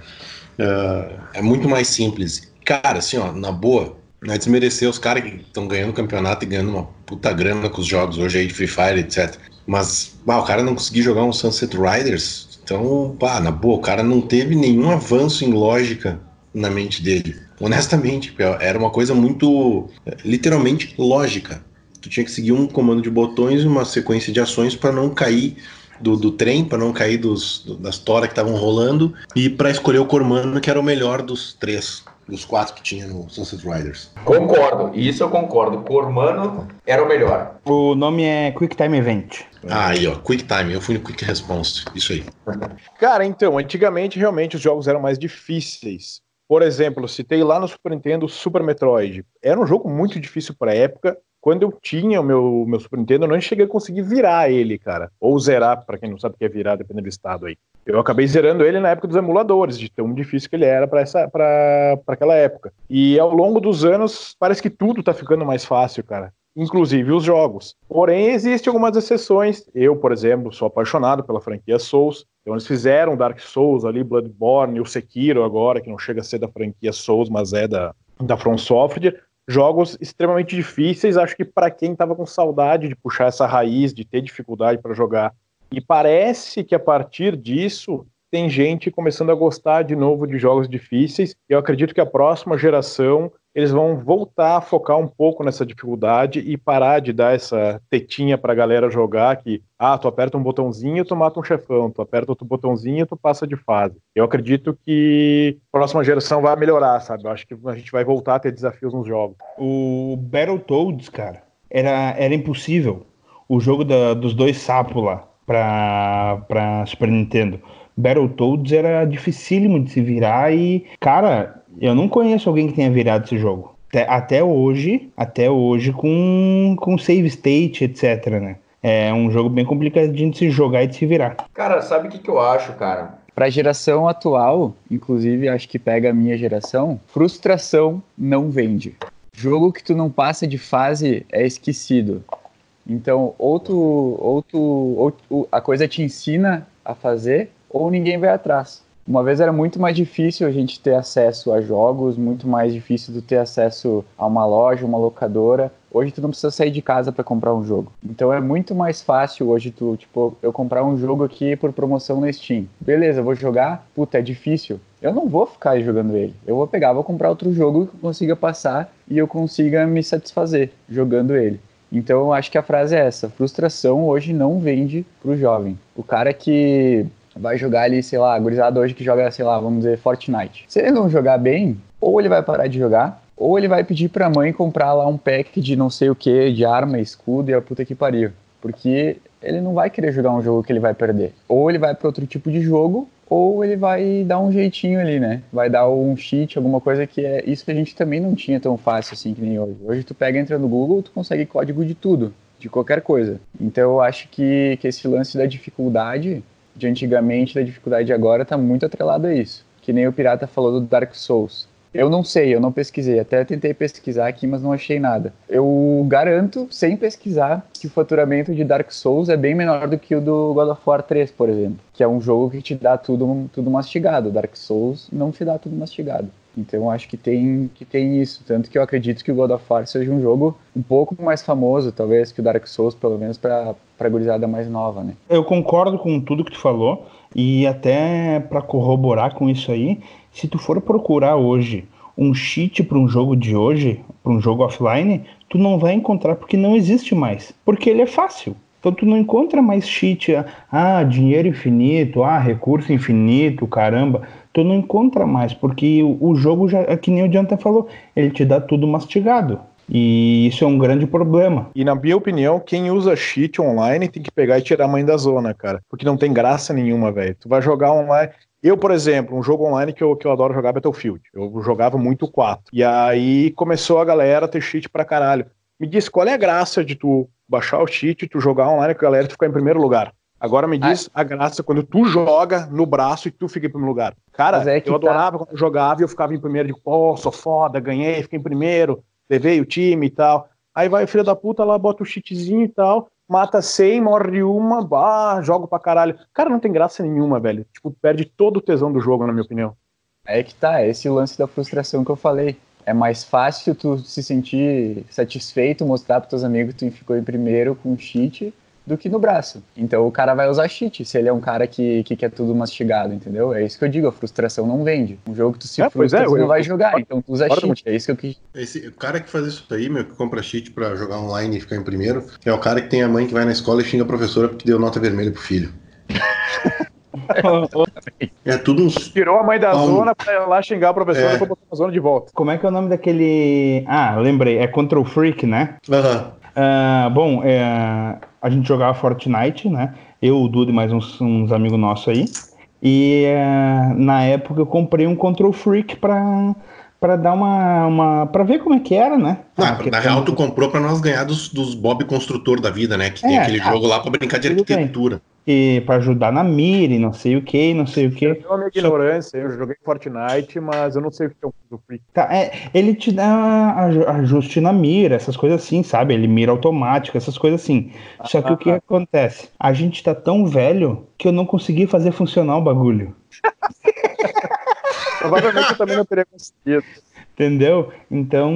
S3: Uh, é muito mais simples. Cara, assim, ó, na boa, não é desmerecer os caras que estão ganhando campeonato e ganhando uma puta grana com os jogos hoje aí de Free Fire, etc. Mas, bah, o cara não conseguiu jogar um Sunset Riders, então, pá, na boa, o cara não teve nenhum avanço em lógica na mente dele. Honestamente, era uma coisa muito, literalmente, lógica tu tinha que seguir um comando de botões e uma sequência de ações para não cair do, do trem, para não cair dos, do, das toras que estavam rolando e para escolher o Cormano, que era o melhor dos três, dos quatro que tinha no Sunset Riders.
S1: Concordo, isso eu concordo. Cormano era o melhor.
S2: O nome é Quick Time Event.
S3: Ah, aí, ó, Quick Time. Eu fui no Quick Response. Isso aí.
S5: Cara, então, antigamente realmente os jogos eram mais difíceis. Por exemplo, citei lá no Super Nintendo Super Metroid. Era um jogo muito difícil para a época quando eu tinha o meu, meu Super Nintendo, eu não cheguei a conseguir virar ele, cara. Ou zerar, para quem não sabe o que é virar, dependendo do estado aí. Eu acabei zerando ele na época dos emuladores, de tão difícil que ele era para aquela época. E ao longo dos anos, parece que tudo tá ficando mais fácil, cara. Inclusive os jogos. Porém, existem algumas exceções. Eu, por exemplo, sou apaixonado pela franquia Souls. Então eles fizeram Dark Souls ali, Bloodborne, o Sekiro agora, que não chega a ser da franquia Souls, mas é da, da From Software jogos extremamente difíceis. Acho que para quem estava com saudade de puxar essa raiz, de ter dificuldade para jogar, e parece que a partir disso tem gente começando a gostar de novo de jogos difíceis. Eu acredito que a próxima geração eles vão voltar a focar um pouco nessa dificuldade e parar de dar essa tetinha pra galera jogar que, ah, tu aperta um botãozinho, tu mata um chefão, tu aperta outro botãozinho, tu passa de fase. Eu acredito que a próxima geração vai melhorar, sabe? Eu acho que a gente vai voltar a ter desafios nos jogos.
S2: O Battletoads, cara, era, era impossível. O jogo da, dos dois sapos lá pra, Super Nintendo. Battletoads era dificílimo de se virar e, cara, eu não conheço alguém que tenha virado esse jogo. Até, até hoje, até hoje com, com save state, etc, né? É um jogo bem complicado de se jogar e de se virar.
S1: Cara, sabe o que, que eu acho, cara?
S4: Pra geração atual, inclusive acho que pega a minha geração, frustração não vende. Jogo que tu não passa de fase é esquecido. Então, ou tu, ou tu, ou a coisa te ensina a fazer, ou ninguém vai atrás. Uma vez era muito mais difícil a gente ter acesso a jogos, muito mais difícil do ter acesso a uma loja, uma locadora. Hoje tu não precisa sair de casa para comprar um jogo. Então é muito mais fácil hoje tu, tipo, eu comprar um jogo aqui por promoção na Steam. Beleza, vou jogar. Puta, é difícil. Eu não vou ficar jogando ele. Eu vou pegar, vou comprar outro jogo que eu consiga passar e eu consiga me satisfazer jogando ele. Então eu acho que a frase é essa: frustração hoje não vende pro jovem. O cara que vai jogar ali, sei lá, gurizada hoje que joga, sei lá, vamos dizer, Fortnite. Se ele não jogar bem, ou ele vai parar de jogar, ou ele vai pedir pra mãe comprar lá um pack de não sei o que, de arma, escudo e a puta que pariu. Porque ele não vai querer jogar um jogo que ele vai perder. Ou ele vai para outro tipo de jogo, ou ele vai dar um jeitinho ali, né? Vai dar um cheat, alguma coisa que é isso que a gente também não tinha tão fácil assim que nem hoje. Hoje tu pega, entra no Google, tu consegue código de tudo, de qualquer coisa. Então eu acho que, que esse lance da dificuldade de antigamente, da dificuldade de agora, tá muito atrelado a isso. Que nem o Pirata falou do Dark Souls. Eu não sei, eu não pesquisei. Até tentei pesquisar aqui, mas não achei nada. Eu garanto, sem pesquisar, que o faturamento de Dark Souls é bem menor do que o do God of War 3, por exemplo. Que é um jogo que te dá tudo, tudo mastigado. Dark Souls não te dá tudo mastigado. Então acho que tem, que tem isso. Tanto que eu acredito que o God of War seja um jogo um pouco mais famoso, talvez, que o Dark Souls, pelo menos para a gurizada mais nova, né?
S2: Eu concordo com tudo que tu falou. E até para corroborar com isso aí, se tu for procurar hoje um cheat para um jogo de hoje, para um jogo offline, tu não vai encontrar porque não existe mais. Porque ele é fácil. Então tu não encontra mais cheat, ah, dinheiro infinito, ah, recurso infinito, caramba. Tu não encontra mais, porque o, jogo já, é que nem o Jonathan falou, ele te dá tudo mastigado. E isso é um grande problema.
S5: E na minha opinião, quem usa cheat online tem que pegar e tirar a mãe da zona, cara. Porque não tem graça nenhuma, velho. Tu vai jogar online. Eu, por exemplo, um jogo online que eu, que eu adoro jogar é Battlefield. Eu jogava muito 4. E aí começou a galera a ter cheat pra caralho. Me diz qual é a graça de tu baixar o cheat, tu jogar online com a galera e tu ficar em primeiro lugar. Agora me diz ah. a graça quando tu joga no braço e tu fica em primeiro lugar. Cara, é eu tá. adorava tá. quando eu jogava e eu ficava em primeiro, de pô, oh, sou foda, ganhei, fiquei em primeiro, levei o time e tal. Aí vai o filho da puta lá, bota o cheatzinho e tal, mata 100, morre uma, bah, jogo pra caralho. Cara, não tem graça nenhuma, velho. Tipo, perde todo o tesão do jogo, na minha opinião.
S4: É que tá, é esse lance da frustração que eu falei é mais fácil tu se sentir satisfeito, mostrar para teus amigos que tu ficou em primeiro com cheat do que no braço. Então o cara vai usar cheat se ele é um cara que, que quer tudo mastigado, entendeu? É isso que eu digo, a frustração não vende. Um jogo que tu se é, frustra, é, tu não vai jogar, então tu usa cheat. É isso que eu quis.
S3: Esse, o cara que faz isso aí, meu, que compra cheat para jogar online e ficar em primeiro, é o cara que tem a mãe que vai na escola e xinga a professora porque deu nota vermelha pro filho. é tudo uns.
S5: Tirou a mãe da zona pra ir lá xingar a professora é. pra botar na zona de volta.
S2: Como é que é o nome daquele. Ah, lembrei, é Control Freak, né?
S3: Aham.
S2: Uh, bom, é, a gente jogava Fortnite, né? Eu, o Dudu e mais uns, uns amigos nossos aí. E é, na época eu comprei um Control Freak pra, pra dar uma, uma. pra ver como é que era, né?
S3: Ah, na real, tu comprou pra nós ganhar dos, dos Bob Construtor da vida, né? Que tem é, aquele ah, jogo lá pra brincar de arquitetura. Bem
S2: e para ajudar na mira e não sei o que, não sei o que.
S5: Eu minha ignorância, eu joguei Fortnite, mas eu não sei o que é o
S2: free. Tá, é, ele te dá ajuste na mira, essas coisas assim, sabe? Ele mira automático, essas coisas assim. Só que ah, o que ah. acontece? A gente tá tão velho que eu não consegui fazer funcionar o bagulho.
S5: Provavelmente eu também não teria conseguido.
S2: Entendeu? Então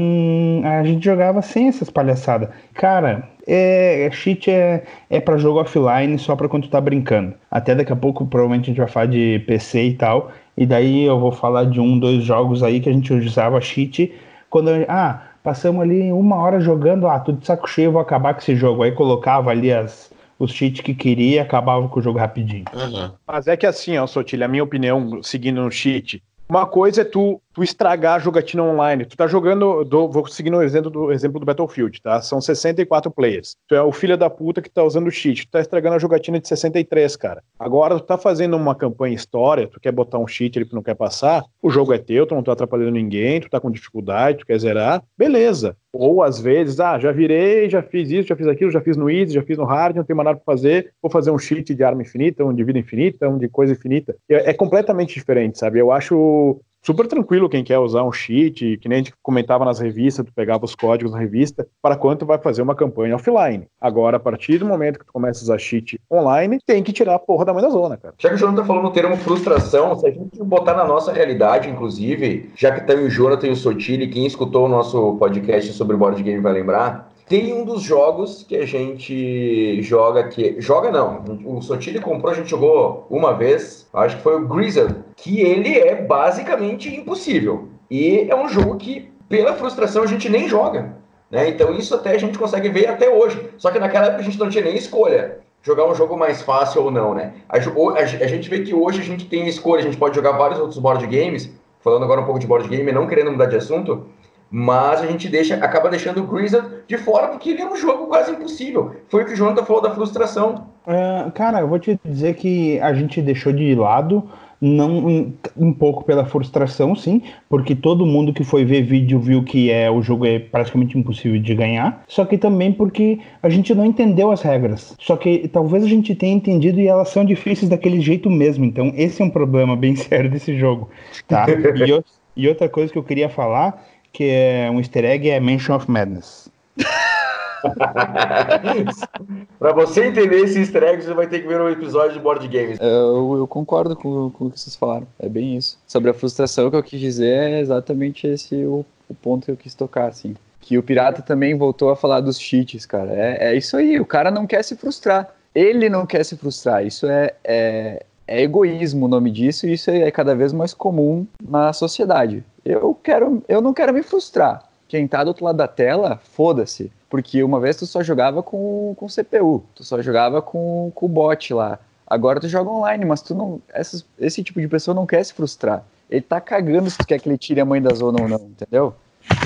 S2: a gente jogava sem essas palhaçadas. Cara, é, é, cheat é, é para jogo offline só para quando tu tá brincando. Até daqui a pouco provavelmente a gente vai falar de PC e tal. E daí eu vou falar de um, dois jogos aí que a gente usava cheat quando. Ah, passamos ali uma hora jogando, ah, tudo de saco cheio, vou acabar com esse jogo. Aí colocava ali as, os cheats que queria e acabava com o jogo rapidinho.
S5: Uhum. Mas é que assim, ó, Sotilha, a minha opinião, seguindo no cheat, uma coisa é tu, tu estragar a jogatina online. Tu tá jogando, do, vou seguir o exemplo do, exemplo do Battlefield, tá? São 64 players. Tu é o filho da puta que tá usando cheat. Tu tá estragando a jogatina de 63, cara. Agora tu tá fazendo uma campanha história, tu quer botar um cheat ali que não quer passar, o jogo é teu, tu não tá atrapalhando ninguém, tu tá com dificuldade, tu quer zerar, beleza. Ou às vezes, ah, já virei, já fiz isso, já fiz aquilo, já fiz no easy, já fiz no hard, não tem mais nada pra fazer, vou fazer um cheat de arma infinita, um de vida infinita, um de coisa infinita. É, é completamente diferente, sabe? Eu acho super tranquilo quem quer usar um cheat, que nem a gente comentava nas revistas, tu pegava os códigos na revista, para quanto vai fazer uma campanha offline. Agora, a partir do momento que tu começa a usar cheat online, tem que tirar a porra da mãe da zona, cara.
S1: Já que o Jonathan falou no termo frustração, se a gente botar na nossa realidade, inclusive, já que tem o Jonathan e o Sotile, quem escutou o nosso podcast sobre board game vai lembrar, tem um dos jogos que a gente joga que. Joga não. O Sotile comprou, a gente jogou uma vez. Acho que foi o Grizzle. Que ele é basicamente impossível. E é um jogo que, pela frustração, a gente nem joga. Né? Então isso até a gente consegue ver até hoje. Só que naquela época a gente não tinha nem escolha. Jogar um jogo mais fácil ou não, né? A, a, a gente vê que hoje a gente tem escolha, a gente pode jogar vários outros board games. Falando agora um pouco de board game, não querendo mudar de assunto mas a gente deixa, acaba deixando o Grizzly de fora porque ele é um jogo quase impossível. Foi o que o Jonathan falou da frustração.
S2: É, cara, eu vou te dizer que a gente deixou de lado não um, pouco pela frustração, sim, porque todo mundo que foi ver vídeo viu que é o jogo é praticamente impossível de ganhar, só que também porque a gente não entendeu as regras. Só que talvez a gente tenha entendido e elas são difíceis daquele jeito mesmo. Então esse é um problema bem sério desse jogo, tá? E E outra coisa que eu queria falar, que é um easter egg, é Mansion of Madness.
S1: Para você entender esse easter egg, você vai ter que ver um episódio de Board Games.
S4: Eu, eu concordo com, com, o que vocês falaram. É bem isso. Sobre a frustração que eu quis dizer, é exatamente esse o, o ponto que eu quis tocar, assim. Que o Pirata também voltou a falar dos cheats, cara. É, é isso aí, o cara não quer se frustrar. Ele não quer se frustrar. Isso é, é, é egoísmo o nome disso, e isso é cada vez mais comum na sociedade. Eu quero, eu não quero me frustrar. Quem tá do outro lado da tela, foda-se. Porque uma vez tu só jogava com, com CPU, tu só jogava com, com o bot lá. Agora tu joga online, mas tu não. Essas, esse tipo de pessoa não quer se frustrar. Ele tá cagando se tu quer que ele tire a mãe da zona ou não, entendeu?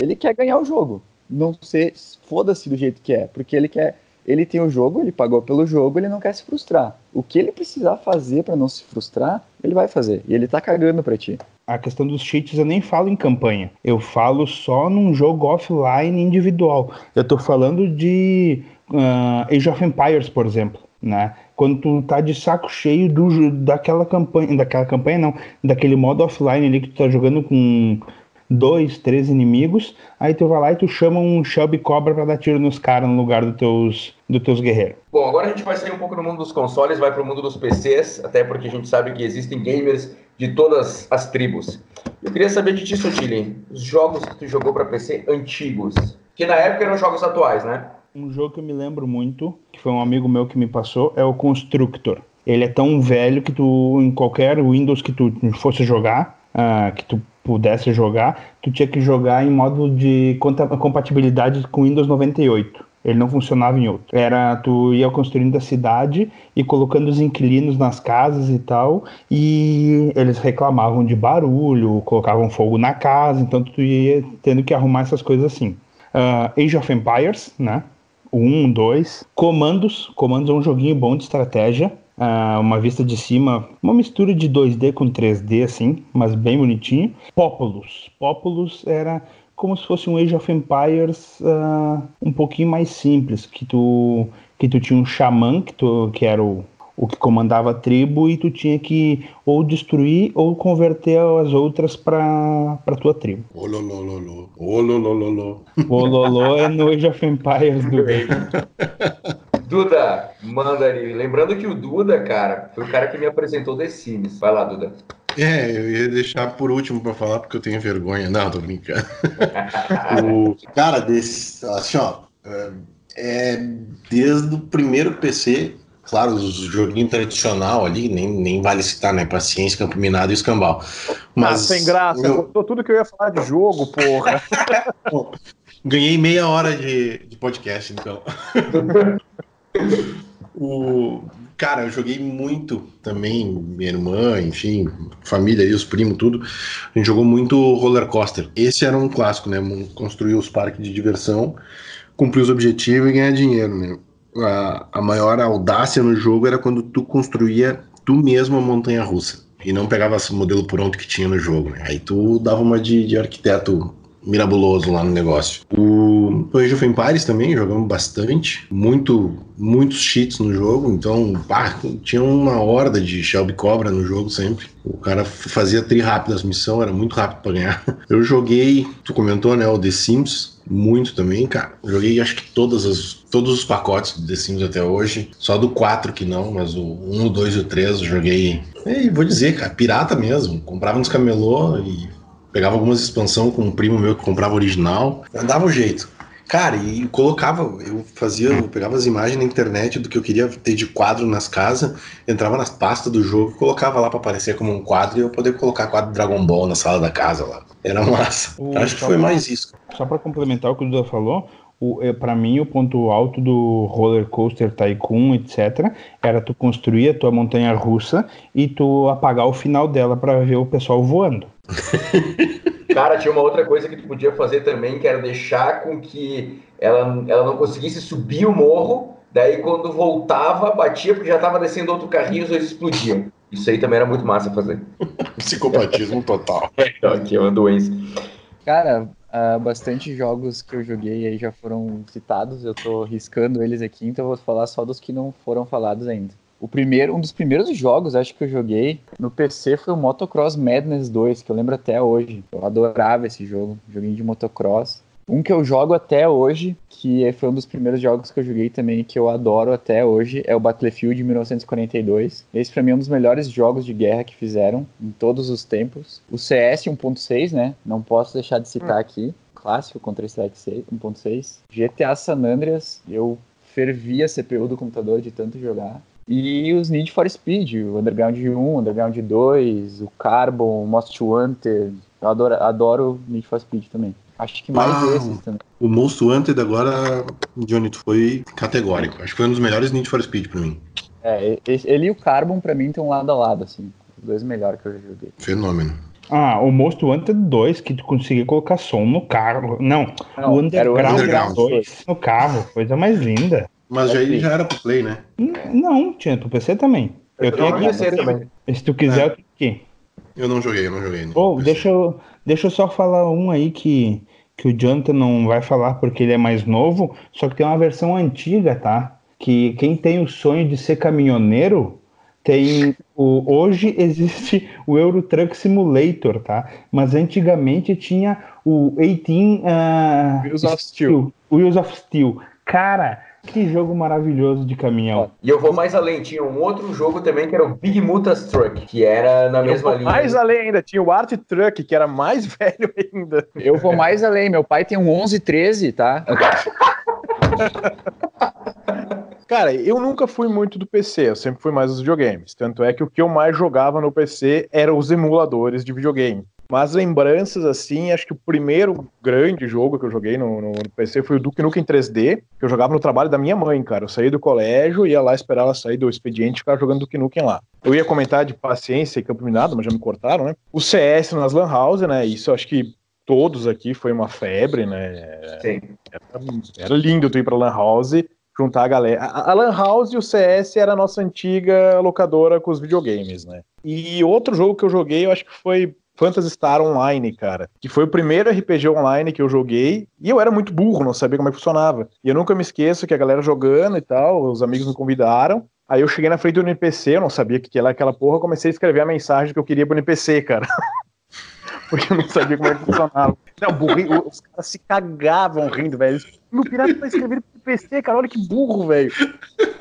S4: Ele quer ganhar o jogo. Não ser. Foda-se do jeito que é. Porque ele quer. Ele tem o jogo, ele pagou pelo jogo, ele não quer se frustrar. O que ele precisar fazer para não se frustrar, ele vai fazer. E ele tá cagando pra ti
S2: a questão dos cheats eu nem falo em campanha. Eu falo só num jogo offline individual. Eu tô falando de uh, Age of Empires, por exemplo, né? Quando tu tá de saco cheio do, daquela campanha, daquela campanha não, daquele modo offline ali que tu tá jogando com dois, três inimigos, aí tu vai lá e tu chama um Shelby Cobra para dar tiro nos caras no lugar dos teus, dos teus guerreiros.
S1: Bom, agora a gente vai sair um pouco do mundo dos consoles, vai para o mundo dos PCs, até porque a gente sabe que existem gamers de todas as tribos. Eu queria saber de ti, Sotile, os jogos que tu jogou para PC antigos, que na época eram jogos atuais, né?
S2: Um jogo que eu me lembro muito, que foi um amigo meu que me passou, é o Constructor. Ele é tão velho que tu, em qualquer Windows que tu fosse jogar, uh, que tu pudesse jogar, tu tinha que jogar em modo de compatibilidade com Windows 98. Ele não funcionava em outro. Era tu ia construindo a cidade e colocando os inquilinos nas casas e tal, e eles reclamavam de barulho, colocavam fogo na casa, então tu ia tendo que arrumar essas coisas assim. Uh, Age of Empires, né? Um, dois. Comandos. Comandos é um joguinho bom de estratégia. Uh, uma vista de cima, uma mistura de 2D com 3D, assim, mas bem bonitinho. Populus. Populus era como se fosse um Age of Empires uh, um pouquinho mais simples, que tu que tu tinha um xamã, que, tu, que era o, o que comandava a tribo, e tu tinha que ou destruir ou converter as outras para tua tribo.
S3: Ololololo. Ololololo.
S2: Ololô é no Age of Empires do
S1: Duda, manda ali. Lembrando que o Duda, cara, foi o cara que me apresentou The Sims. Vai lá, Duda.
S3: É, eu ia deixar por último para falar porque eu tenho vergonha. Não, tô brincando. o, cara, desse, assim, ó, é, é desde o primeiro PC, claro, os joguinhos tradicional ali, nem, nem vale citar, né? Paciência, Campo Minado e Escambau. Mas,
S5: ah, sem graça, meu... tudo que eu ia falar de jogo, porra.
S3: Ganhei meia hora de, de podcast, então. o, Cara, eu joguei muito também, minha irmã, enfim, família e os primos, tudo. A gente jogou muito roller coaster. Esse era um clássico, né? Construir os parques de diversão, cumprir os objetivos e ganhar dinheiro, né? A, a maior audácia no jogo era quando tu construía tu mesmo a montanha russa e não pegava o modelo pronto que tinha no jogo. Né? Aí tu dava uma de, de arquiteto mirabuloso lá no negócio. O Age of Empires também jogamos bastante, muito, muitos cheats no jogo, então pá, tinha uma horda de Shelby Cobra no jogo sempre. O cara fazia tri rápido as missões, era muito rápido para ganhar. Eu joguei, tu comentou, né, o The Sims, muito também, cara. Joguei acho que todas as, todos os pacotes do The Sims até hoje. Só do 4 que não, mas o 1, o 2 e o 3 eu joguei. E vou dizer, cara, pirata mesmo. Comprava nos camelô e Pegava algumas expansões com um primo meu que comprava original. Dava um jeito. Cara, e colocava, eu fazia, eu pegava as imagens na internet do que eu queria ter de quadro nas casas, entrava nas pastas do jogo, colocava lá para aparecer como um quadro e eu poder colocar quadro Dragon Ball na sala da casa lá. Era massa. O, Acho que foi pra, mais isso.
S2: Só para complementar o que o Duda falou, é, para mim o ponto alto do roller coaster Tycoon, etc, era tu construir a tua montanha russa e tu apagar o final dela para ver o pessoal voando.
S1: Cara, tinha uma outra coisa que tu podia fazer também, que era deixar com que ela, ela não conseguisse subir o morro, daí quando voltava, batia, porque já estava descendo outro carrinho, os dois explodiam. Isso aí também era muito massa fazer.
S3: Psicopatismo total.
S1: Aqui é uma doença.
S4: Cara, uh, bastante jogos que eu joguei aí já foram citados, eu tô riscando eles aqui, então eu vou falar só dos que não foram falados ainda. O primeiro, um dos primeiros jogos, acho que eu joguei no PC foi o Motocross Madness 2, que eu lembro até hoje. Eu adorava esse jogo, joguinho de motocross. Um que eu jogo até hoje, que foi um dos primeiros jogos que eu joguei também, que eu adoro até hoje, é o Battlefield 1942. Esse pra mim é um dos melhores jogos de guerra que fizeram em todos os tempos. O CS 1.6, né? Não posso deixar de citar aqui. Clássico Contra Strike 1.6. GTA San Andreas, eu fervia a CPU do computador de tanto jogar. E os Need for Speed, o Underground 1, Underground 2, o Carbon, o Most Wanted. Eu adoro, adoro Need for Speed também. Acho que mais
S3: Ah,
S4: esses também.
S3: O Most Wanted agora, Johnny, tu foi categórico. Acho que foi um dos melhores Need for Speed pra mim.
S4: É, ele e o Carbon pra mim estão lado a lado, assim. Os dois melhores que eu já joguei.
S3: Fenômeno.
S2: Ah, o Most Wanted 2, que tu conseguia colocar som no carro. Não,
S4: Não,
S2: o
S4: era o
S2: Underground
S3: Underground
S2: 2 no carro. Coisa mais linda.
S3: Mas já,
S4: Ok.
S3: já era pro Play, né?
S2: N- Não, tinha pro PC também. Eu tenho
S1: Eu
S2: aqui.
S1: PC também.
S2: Se tu quiser, eu tenho aqui.
S3: Eu não joguei, eu não joguei. PC.
S2: deixa eu, deixa eu só falar um aí que, que o Jonathan não vai falar porque ele é mais novo, só que tem uma versão antiga, tá? Que quem tem o sonho de ser caminhoneiro tem o hoje existe o Euro Truck Simulator, tá? Mas antigamente tinha o 18 ah,
S5: Wheels of Steel.
S2: Wheels of Steel. Cara, que jogo maravilhoso de caminhão.
S1: E eu vou mais além, tinha um outro jogo também que era o Big Mutas Truck, que era na mesma
S5: Eu-
S1: linha.
S5: Mais além ainda, tinha o Art Truck, que era mais velho ainda.
S4: Eu vou mais além, meu pai tem um 1113, tá?
S5: Cara, eu nunca fui muito do PC, eu sempre fui mais dos videogames. Tanto é que o que eu mais jogava no PC eram os emuladores de videogame. Mas lembranças, assim, acho que o primeiro grande jogo que eu joguei no, no- PC foi o Duke Nukem 3D, que eu jogava no trabalho da minha mãe, cara. Eu saí do colégio, ia lá esperar ela sair do expediente e ficava jogando Duke Nukem lá. Eu ia comentar de paciência e campo minado, mas já me cortaram, né? O CS nas Lan House, né? Isso eu acho que todos aqui foi uma febre, né?
S1: Sim.
S5: Era lindo tu ir pra Lan House, juntar a galera. A, a Lan House e o CS era a nossa antiga locadora com os videogames, né? E outro jogo que eu joguei, eu acho que foi Phantasy Star Online, cara. Que foi o primeiro RPG online que eu joguei. E eu era muito burro, não sabia como é que funcionava. E eu nunca me esqueço que a galera jogando e tal, os amigos me convidaram. Aí eu cheguei na frente do NPC, eu não sabia o que era aquela porra, comecei a escrever a mensagem que eu queria pro NPC, cara. Porque eu não sabia como é que funcionava. Não, burrinho, os caras se cagavam rindo, velho. Meu pirata tá escrevendo pro PC, cara, olha que burro, velho.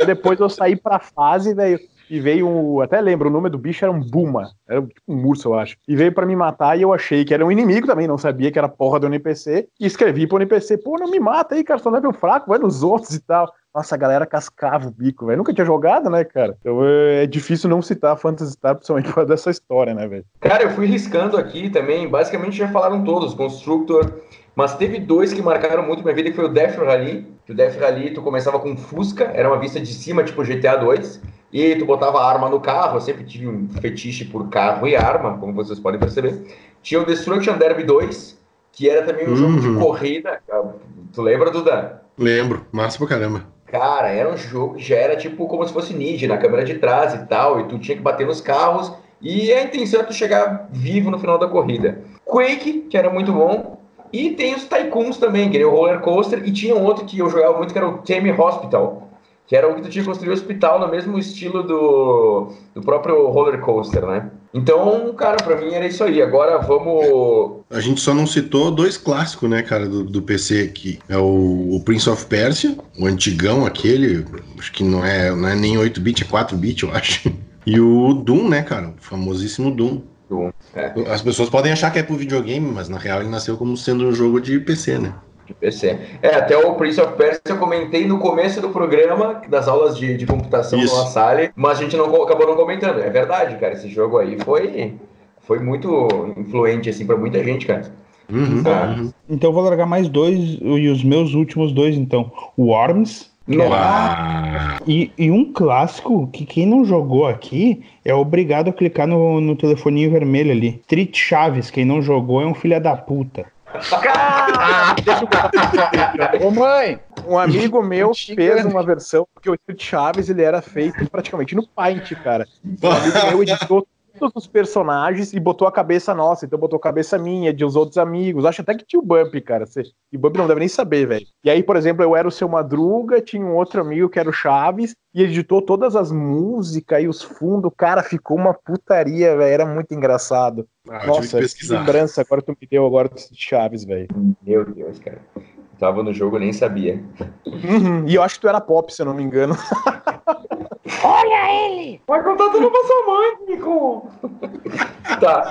S5: Depois eu saí pra fase, velho, e veio um. Até lembro, o nome do bicho era um Buma. Era tipo um urso, eu acho. E veio pra me matar e eu achei que era um inimigo também, não sabia que era porra do NPC. E escrevi pro NPC, pô, não me mata aí, cara, só level fraco, vai nos outros e tal. Nossa, a galera cascava o bico, velho. Nunca tinha jogado, né, cara? Então é difícil não citar Phantasy Star, principalmente por causa dessa história, né, velho?
S1: Cara, eu fui riscando aqui também, basicamente já falaram todos, Constructor, mas teve dois que marcaram muito minha vida, que foi o Death Rally, que o Death Rally tu começava com Fusca, era uma vista de cima, tipo GTA 2, e tu botava arma no carro, eu sempre tive um fetiche por carro e arma, como vocês podem perceber. Tinha o Destruction Derby 2, que era também um jogo de
S3: Uhum.
S1: corrida, tu lembra, Duda?
S3: Lembro, massa pra caramba.
S1: Cara, era um jogo que já era tipo como se fosse ninja, na câmera de trás e tal, e tu tinha que bater nos carros, e a intenção é tu chegar vivo no final da corrida. Quake, que era muito bom, e tem os Tycoons também, que era o Roller Coaster, e tinha um outro que eu jogava muito, que era o Tame Hospital, que era o que tu tinha que construir o hospital no mesmo estilo do, do próprio Roller Coaster, né? Então, cara, pra mim era isso aí. Agora vamos.
S3: A gente só não citou dois clássicos, né, cara, do, do PC aqui. É o, o Prince of Persia, o antigão aquele, acho que não é, não é nem 8-bit, é 4-bit, eu acho. E o Doom, né, cara, o famosíssimo Doom.
S1: Doom, é.
S3: As pessoas podem achar que é pro videogame, mas na real ele nasceu como sendo um jogo de PC, né?
S1: De PC. É, até o Prince of Persia eu comentei no começo do programa, das aulas de, de computação
S3: Isso.
S1: no La Salle, mas a gente não, acabou não comentando. É verdade, cara, esse jogo aí foi, foi muito influente, assim, pra muita gente, cara.
S3: Uhum,
S1: Ah.
S3: uhum.
S2: Então eu vou largar mais dois, e os meus últimos dois, então. O Worms,
S3: Uau.
S2: E, e um clássico que quem não jogou aqui é obrigado a clicar no, no telefoninho vermelho ali. Street Chaves, quem não jogou é um filho da puta.
S4: Ô mãe!
S5: Um amigo meu fez uma versão, porque o Chaves ele era feito praticamente no Paint, cara. Um amigo meu editou todos os personagens e botou a cabeça nossa. Então botou a cabeça minha, de os outros amigos. Acho até que tinha o Bump, cara. E o Bump não deve nem saber, velho. E aí, por exemplo, eu era o seu Madruga, tinha um outro amigo que era o Chaves, e editou todas as músicas e os fundos. Cara, ficou uma putaria, velho. Era muito engraçado. Ah, Nossa, que, que lembrança agora tu me deu agora de Chaves, velho.
S1: Meu Deus, cara. Tava no jogo, nem sabia.
S5: Uhum, e eu acho que tu era pop, se eu não me engano.
S1: Olha ele! Vai contar tudo pra sua mãe, Nico! tá.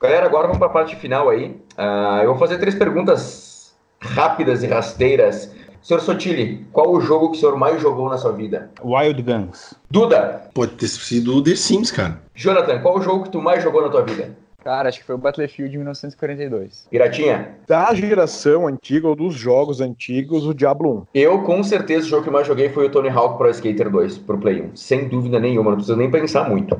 S1: Galera, agora vamos pra parte final aí. Uh, eu vou fazer três perguntas rápidas e rasteiras. Senhor Sotile, qual o jogo que o senhor mais jogou na sua vida?
S2: Wild Guns.
S1: Duda.
S3: Pode ter sido o The Sims, cara.
S1: Jonathan, qual o jogo que tu mais jogou na tua vida?
S4: Cara, acho que foi o Battlefield 1942.
S1: Piratinha?
S5: Da geração antiga ou dos jogos antigos, o Diablo 1.
S1: Eu, com certeza, o jogo que mais joguei foi o Tony Hawk Pro Skater 2, pro Play 1. Sem dúvida nenhuma, não precisa nem pensar muito.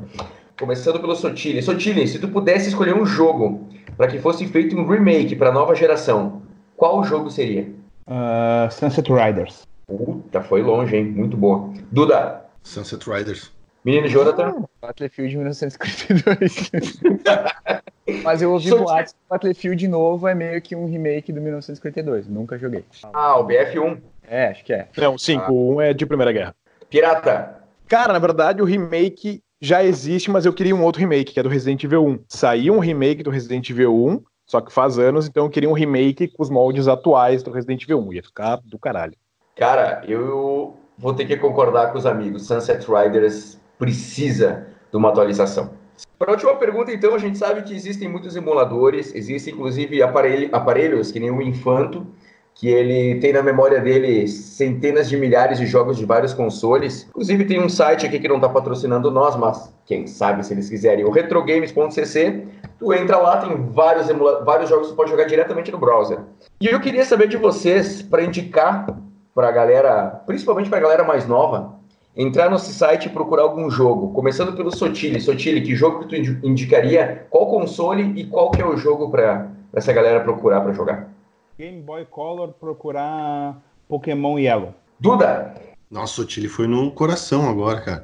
S1: Começando pelo Sotile. Sotile, se tu pudesse escolher um jogo para que fosse feito um remake para nova geração, qual jogo seria?
S2: Uh, Sunset Riders.
S1: Puta, foi longe, hein? Muito boa. Duda?
S3: Sunset Riders.
S1: Menino Jonathan?
S4: Battlefield 1952. Mas eu ouvi boatos que Battlefield novo é meio que um remake do 1952. Nunca joguei.
S1: Ah, o BF1.
S4: É, acho que
S5: é. Um 5. Ah. Um é de Primeira Guerra.
S1: Pirata.
S5: Cara, na verdade, o remake já existe, mas eu queria um outro remake, que é do Resident Evil 1. Saiu um remake do Resident Evil 1, só que faz anos, então eu queria um remake com os moldes atuais do Resident Evil 1. Ia ficar do caralho.
S1: Cara, eu vou ter que concordar com os amigos. Sunset Riders precisa de uma atualização. Para a última pergunta, então, a gente sabe que existem muitos emuladores, existem inclusive aparelho, aparelhos, que nem o Infanto, que ele tem na memória dele centenas de milhares de jogos de vários consoles. Inclusive tem um site aqui que não está patrocinando nós, mas quem sabe se eles quiserem, o retrogames.cc, tu entra lá, tem vários, vários jogos que tu pode jogar diretamente no browser. E eu queria saber de vocês, para indicar para a galera, principalmente para a galera mais nova, entrar no site e procurar algum jogo, começando pelo Sotile. Sotile, que jogo que tu indicaria? Qual console e qual que é o jogo para essa galera procurar para jogar?
S2: Game Boy Color procurar Pokémon Yellow.
S1: Duda!
S3: Nossa, Sotile foi no coração agora, cara.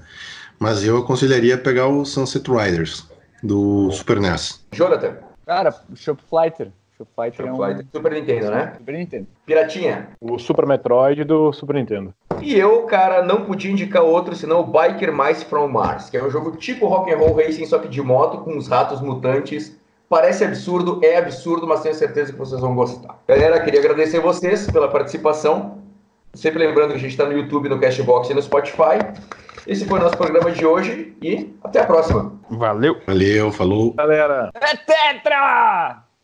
S3: Mas eu aconselharia pegar o Sunset Riders do Super NES.
S1: Jonathan?
S4: Cara, Shop Fighter.
S1: Super Fighter é um... Super Nintendo, né?
S4: Super Nintendo.
S1: Piratinha.
S5: O Super Metroid do Super Nintendo.
S1: E eu, cara, não podia indicar outro senão o Biker Mice from Mars, que é um jogo tipo Rock and Roll Racing, só que de moto, com os ratos mutantes. Parece absurdo, é absurdo, mas tenho certeza que vocês vão gostar. Galera, queria agradecer vocês pela participação. Sempre lembrando que a gente está no YouTube, no Cashbox e no Spotify. Esse foi o nosso programa de hoje e até a próxima.
S5: Valeu.
S3: Valeu, falou.
S5: Galera.
S4: É tetra!